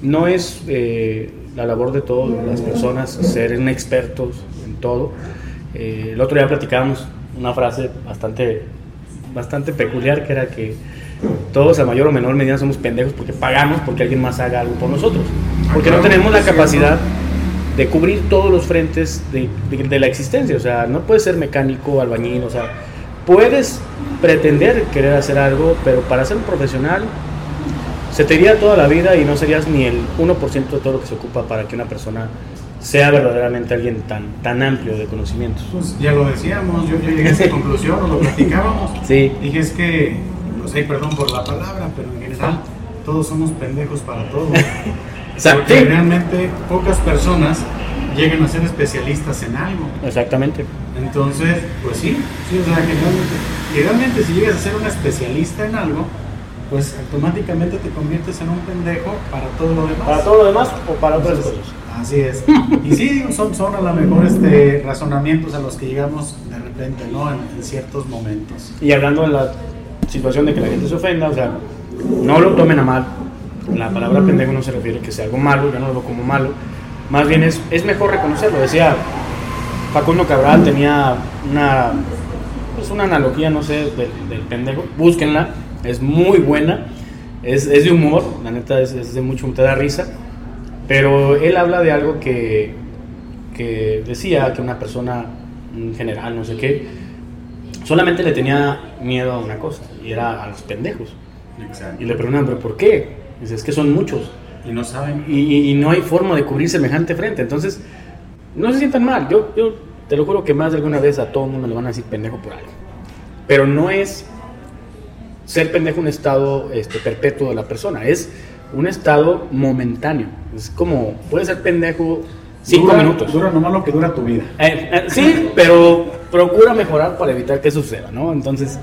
Speaker 2: no es eh, la labor de todas las personas ser expertos en todo. Eh, el otro día platicábamos una frase bastante, bastante peculiar que era que todos a mayor o menor medida somos pendejos porque pagamos porque alguien más haga algo por nosotros. Porque no tenemos la capacidad de cubrir todos los frentes de, de- de la existencia. O sea, no puedes ser mecánico, albañil, o sea, puedes pretender querer hacer algo, pero para ser un profesional se te iría toda la vida y no serías ni el 1% de todo lo que se ocupa para que una persona sea verdaderamente alguien tan, tan amplio de conocimientos.
Speaker 1: Pues ya lo decíamos, yo, yo llegué a esa conclusión, lo platicábamos.
Speaker 2: Sí.
Speaker 1: Dije es que, pues perdón por la palabra, pero en general todos somos pendejos para todo. Porque realmente pocas personas llegan a ser especialistas en algo.
Speaker 2: Exactamente.
Speaker 1: Entonces, pues sí, sí, o sea, generalmente, generalmente si llegas a ser un especialista en algo, pues automáticamente te conviertes en un pendejo para todo lo demás.
Speaker 2: Para todo lo demás o para otras cosas.
Speaker 1: Así es. Y sí, son, son a lo mejor este, razonamientos a los que llegamos de repente, ¿no? En, en ciertos momentos.
Speaker 2: Y hablando de la situación de que la gente se ofenda, o sea, no lo tomen a mal. La palabra pendejo no se refiere a que sea algo malo, yo no lo veo como malo. Más bien es, es mejor reconocerlo. Decía Facundo Cabral, tenía una, pues una analogía, no sé, del, del pendejo. Búsquenla, es muy buena. Es, es de humor, la neta es, es de mucho, te da risa. Pero él habla de algo que, que decía que una persona, un general, no sé qué, solamente le tenía miedo a una cosa, y era a los pendejos.
Speaker 1: Exacto.
Speaker 2: Y le preguntan, ¿pero por qué? Dice, es que son muchos,
Speaker 1: Y no saben.
Speaker 2: y, y- y no hay forma de cubrir semejante frente. Entonces, no se sientan mal. Yo, yo te lo juro que más de alguna vez a todo mundo le van a decir pendejo por algo. Pero no es ser pendejo un estado este, perpetuo de la persona, es un estado momentáneo. Es como, puede ser pendejo Cinco
Speaker 1: Dura-
Speaker 2: minutos.
Speaker 1: Dura nomás lo que dura tu vida.
Speaker 2: Eh, eh, sí, pero procura mejorar para evitar que suceda, ¿no? Entonces,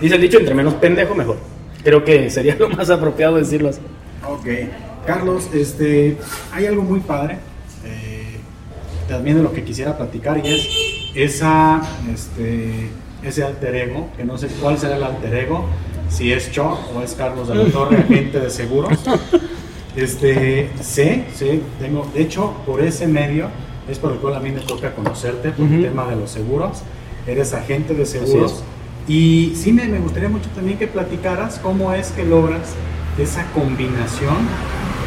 Speaker 2: dice el dicho, entre menos pendejo, mejor. Creo que sería lo más apropiado decirlo así.
Speaker 1: Ok. Carlos, este, hay algo muy padre. eh, también de lo que quisiera platicar y es esa, este, ese alter ego, que no sé cuál será el alter ego, si es Choc o es Carlos de la Torre, agente de seguros. Este, sé, sé, tengo, de hecho, por ese medio es por el cual a mí me toca conocerte, por el tema de los seguros. Eres agente de seguros. Y sí me, me gustaría mucho también que platicaras cómo es que logras esa combinación,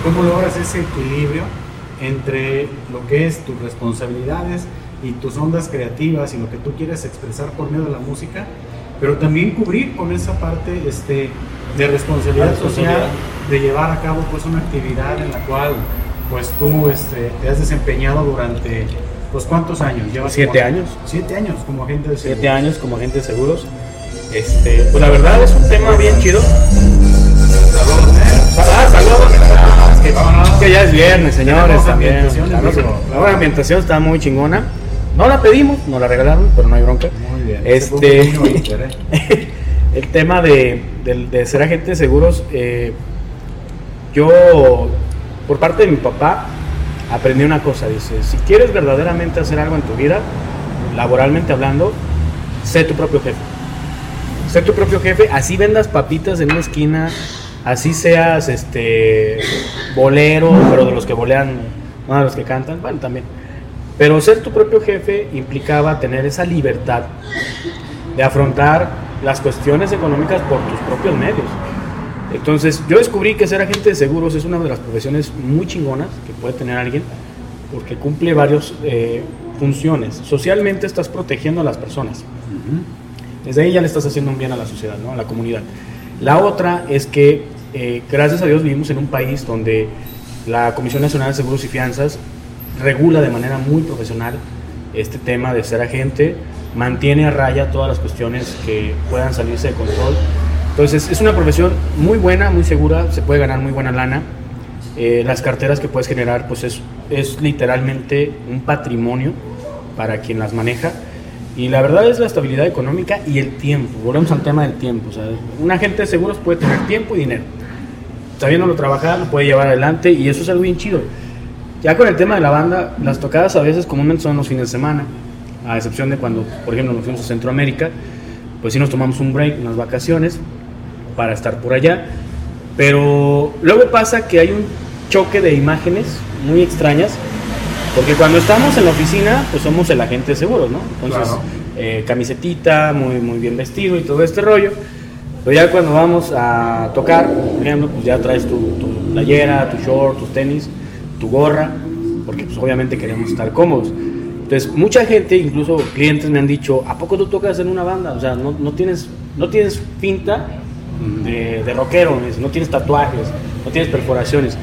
Speaker 1: cómo logras ese equilibrio entre lo que es tus responsabilidades y tus ondas creativas y lo que tú quieres expresar por medio de la música, pero también cubrir con esa parte este, de responsabilidad,
Speaker 2: responsabilidad.
Speaker 1: social, de llevar a cabo pues una actividad en la cual pues tú este, te has desempeñado durante pues cuántos años llevas
Speaker 2: Siete
Speaker 1: como-
Speaker 2: años.
Speaker 1: siete años como agente de
Speaker 2: Siete
Speaker 1: seguros.
Speaker 2: años como agente de seguros. Este, pues la verdad es un tema bien chido.
Speaker 1: Saludos, ¿eh?
Speaker 2: Ah, saludos.
Speaker 1: Es que, vámonos.
Speaker 2: Es que ya es viernes, señores, también. La buena ambientación está muy chingona. No la pedimos, nos la regalaron, pero no hay bronca.
Speaker 1: Muy bien.
Speaker 2: Este,
Speaker 1: ¿eh?
Speaker 2: el tema de, del- de ser agente de seguros, eh, yo, por parte de mi papá, aprendí una cosa. Dice, si quieres verdaderamente hacer algo en tu vida, laboralmente hablando, sé tu propio jefe. Sé tu propio jefe, así vendas papitas en una esquina, así seas este bolero, pero de los que bolean, no de los que cantan, bueno, también. Pero ser tu propio jefe implicaba tener esa libertad de afrontar las cuestiones económicas por tus propios medios. Entonces, yo descubrí que ser agente de seguros es una de las profesiones muy chingonas que puede tener alguien, porque cumple varias funciones. Socialmente estás protegiendo a las personas. Desde ahí ya le estás haciendo un bien a la sociedad, ¿no? a la comunidad. La otra es que, eh, gracias a Dios, vivimos en un país donde la Comisión Nacional de Seguros y Fianzas regula de manera muy profesional este tema de ser agente, mantiene a raya todas las cuestiones que puedan salirse de control. Entonces, es una profesión muy buena, muy segura, se puede ganar muy buena lana. Eh, las carteras que puedes generar, pues es, es literalmente un patrimonio para quien las maneja. Y la verdad es la estabilidad económica y el tiempo. Volvemos al tema del tiempo. Sea, un agente de seguros puede tener tiempo y dinero. Sabiéndolo trabajar, lo puede llevar adelante y eso es algo bien chido. Ya con el tema de la banda, las tocadas a veces comúnmente son los fines de semana, a excepción de cuando, por ejemplo, nos fuimos a Centroamérica, pues sí nos tomamos un break, unas vacaciones, para estar por allá. Pero luego pasa que hay un choque de imágenes muy extrañas, porque cuando estamos en la oficina, pues somos el agente de seguros, ¿no? Entonces,
Speaker 1: Claro.
Speaker 2: eh, camisetita, muy, muy bien vestido y todo este rollo. Pero ya cuando vamos a tocar, por ejemplo, pues ya traes tu, tu playera, tu short, tus tenis, tu gorra, porque pues obviamente queremos estar cómodos. Entonces, mucha gente, incluso clientes me han dicho, ¿a poco tú tocas en una banda? O sea, no, no tienes, no tienes pinta de, de rockero, me dicen, no tienes tatuajes, no tienes perforaciones.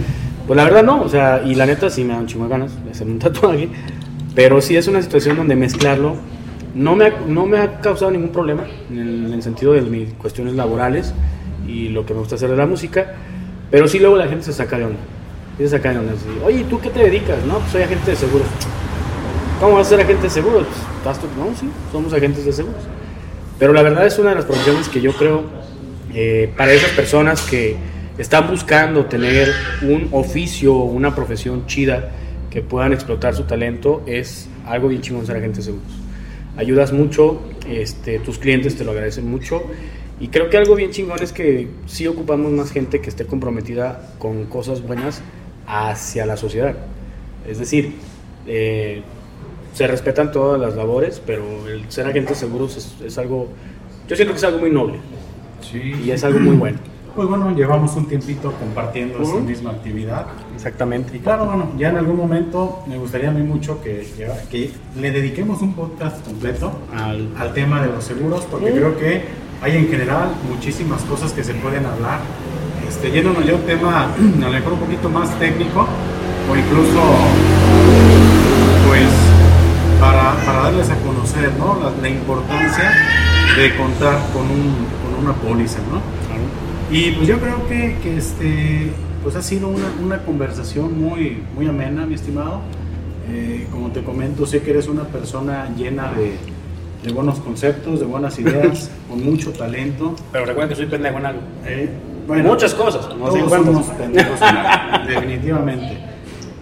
Speaker 2: Pues la verdad no, o sea, y la neta sí me dan chingo de ganas de hacer un tatuaje, pero sí es una situación donde mezclarlo no me ha, no me ha causado ningún problema en el, en el sentido de mis cuestiones laborales y lo que me gusta hacer de la música, pero sí luego la gente se saca de onda. Se saca de onda. así, Oye, ¿y ¿tú qué te dedicas? No, pues soy agente de seguros. ¿Cómo vas a ser agente de seguros? Pues. No, sí, somos agentes de seguros. Pero la verdad es una de las profesiones que yo creo eh, para esas personas que están buscando tener un oficio o una profesión chida que puedan explotar su talento, es algo bien chingón ser agente de seguros. Ayudas mucho, este, tus clientes te lo agradecen mucho y creo que algo bien chingón es que sí ocupamos más gente que esté comprometida con cosas buenas hacia la sociedad. Es decir, eh, se respetan todas las labores, pero el ser agente de seguros es algo, yo siento que es algo muy noble
Speaker 1: Sí.
Speaker 2: y es algo muy bueno.
Speaker 1: Pues bueno, llevamos un tiempito compartiendo esa
Speaker 2: Ujú.
Speaker 1: misma actividad.
Speaker 2: Exactamente.
Speaker 1: Y claro, bueno, ya en algún momento me gustaría a mí mucho que, que le dediquemos un podcast completo
Speaker 2: Al-
Speaker 1: al tema de los seguros, porque creo que hay en general muchísimas cosas que se pueden hablar. Este, yéndonos ya a un tema a lo mejor un poquito más técnico, o incluso, pues, para, para darles a conocer ¿no? la, la importancia de contar con, un, una póliza, ¿no? Y pues yo creo que, que este, pues ha sido una, una conversación muy, muy amena, mi estimado. Eh, como te comento, sé que eres una persona llena de, de buenos conceptos, de buenas ideas, con mucho talento.
Speaker 2: Pero recuerda que soy pendejo en algo.
Speaker 1: Eh,
Speaker 2: Muchas cosas, no
Speaker 1: todos somos pendejos en algo, definitivamente.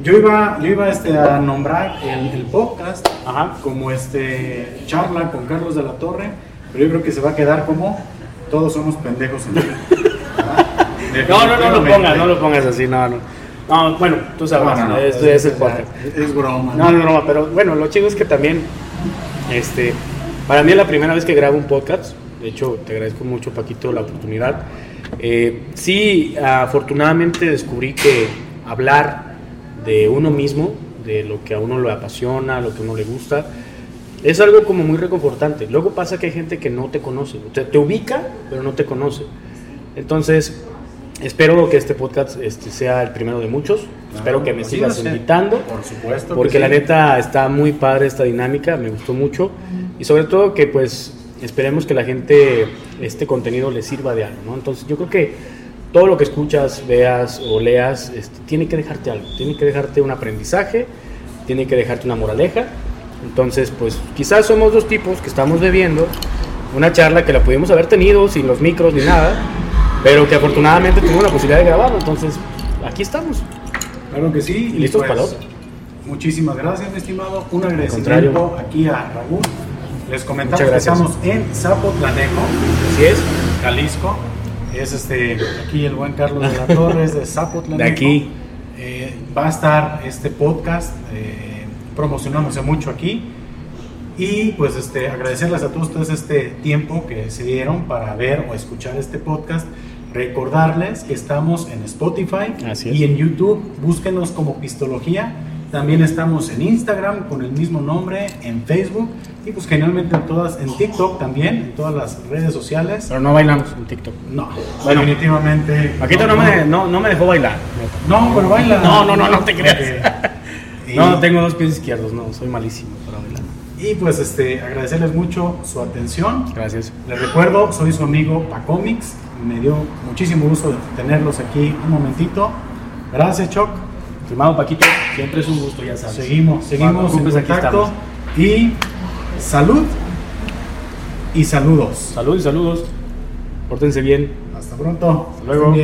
Speaker 1: Yo iba, yo iba este, a nombrar el, el podcast
Speaker 2: Ajá.
Speaker 1: como este charla con Carlos de la Torre, pero yo creo que se va a quedar como todos somos pendejos en.
Speaker 2: No, no, no lo pongas, no lo pongas así, no, no. No, bueno, tú sabrás,
Speaker 1: No, no,
Speaker 2: este es el podcast.
Speaker 1: Es, es broma.
Speaker 2: No, no, no, pero bueno, lo chido es que también, este, para mí es la primera vez que grabo un podcast. De hecho, te agradezco mucho, Paquito, la oportunidad. Eh, sí, afortunadamente descubrí que hablar de uno mismo, de lo que a uno le apasiona, lo que a uno le gusta, es algo como muy reconfortante. Luego pasa que hay gente que no te conoce, te, te ubica, pero no te conoce. Entonces, espero que este podcast este, sea el primero de muchos. Espero que me
Speaker 1: así
Speaker 2: sigas invitando.
Speaker 1: Por supuesto. que
Speaker 2: Porque la
Speaker 1: sí.
Speaker 2: neta está muy padre esta dinámica, me gustó mucho. Y sobre todo que pues esperemos que la gente este contenido le sirva de algo, ¿no? Entonces yo creo que todo lo que escuchas, veas o leas, este, tiene que dejarte algo, tiene que dejarte un aprendizaje, tiene que dejarte una moraleja. Entonces pues quizás somos dos tipos que estamos bebiendo una charla que la pudimos haber tenido sin los micros ni nada, pero que afortunadamente tuvimos la posibilidad de grabarlo. Entonces aquí estamos.
Speaker 1: Claro que sí.
Speaker 2: Y listos
Speaker 1: pues,
Speaker 2: para.
Speaker 1: Muchísimas gracias, mi estimado. Un agradecimiento aquí a Raúl. Les comentamos que estamos en Zapotlanejo,
Speaker 2: Así es.
Speaker 1: Jalisco. Es este aquí el buen Carlos de la Torre, es de Zapotlanejo.
Speaker 2: De aquí.
Speaker 1: Eh, va a estar este podcast eh, promocionándose mucho aquí. Y pues este, agradecerles a todos ustedes este tiempo que se dieron para ver o escuchar este podcast. Recordarles que estamos en Spotify
Speaker 2: Así es.
Speaker 1: y en YouTube. Búsquenos como Pistología. También estamos en Instagram con el mismo nombre, en Facebook y pues generalmente en todas, en TikTok también, en todas las redes sociales.
Speaker 2: Pero no bailamos en TikTok.
Speaker 1: No,
Speaker 2: Bueno.
Speaker 1: definitivamente.
Speaker 2: Paquito no, me, no, no me dejó bailar.
Speaker 1: No, pero baila.
Speaker 2: No, no, no, no te creas.
Speaker 1: Ok. Y-
Speaker 2: No, tengo dos pies izquierdos, no, soy malísimo para bailar.
Speaker 1: Y pues este, agradecerles mucho su atención.
Speaker 2: Gracias.
Speaker 1: Les recuerdo, soy su amigo Pacomics. Me dio muchísimo gusto tenerlos aquí un momentito. Gracias, Choc.
Speaker 2: Estimado Paquito, siempre es un gusto, ya sabes.
Speaker 1: Seguimos, seguimos en
Speaker 2: aquí
Speaker 1: contacto.
Speaker 2: estamos.
Speaker 1: Y salud y saludos.
Speaker 2: Salud y saludos. Pórtense bien.
Speaker 1: Hasta pronto.
Speaker 2: Hasta luego.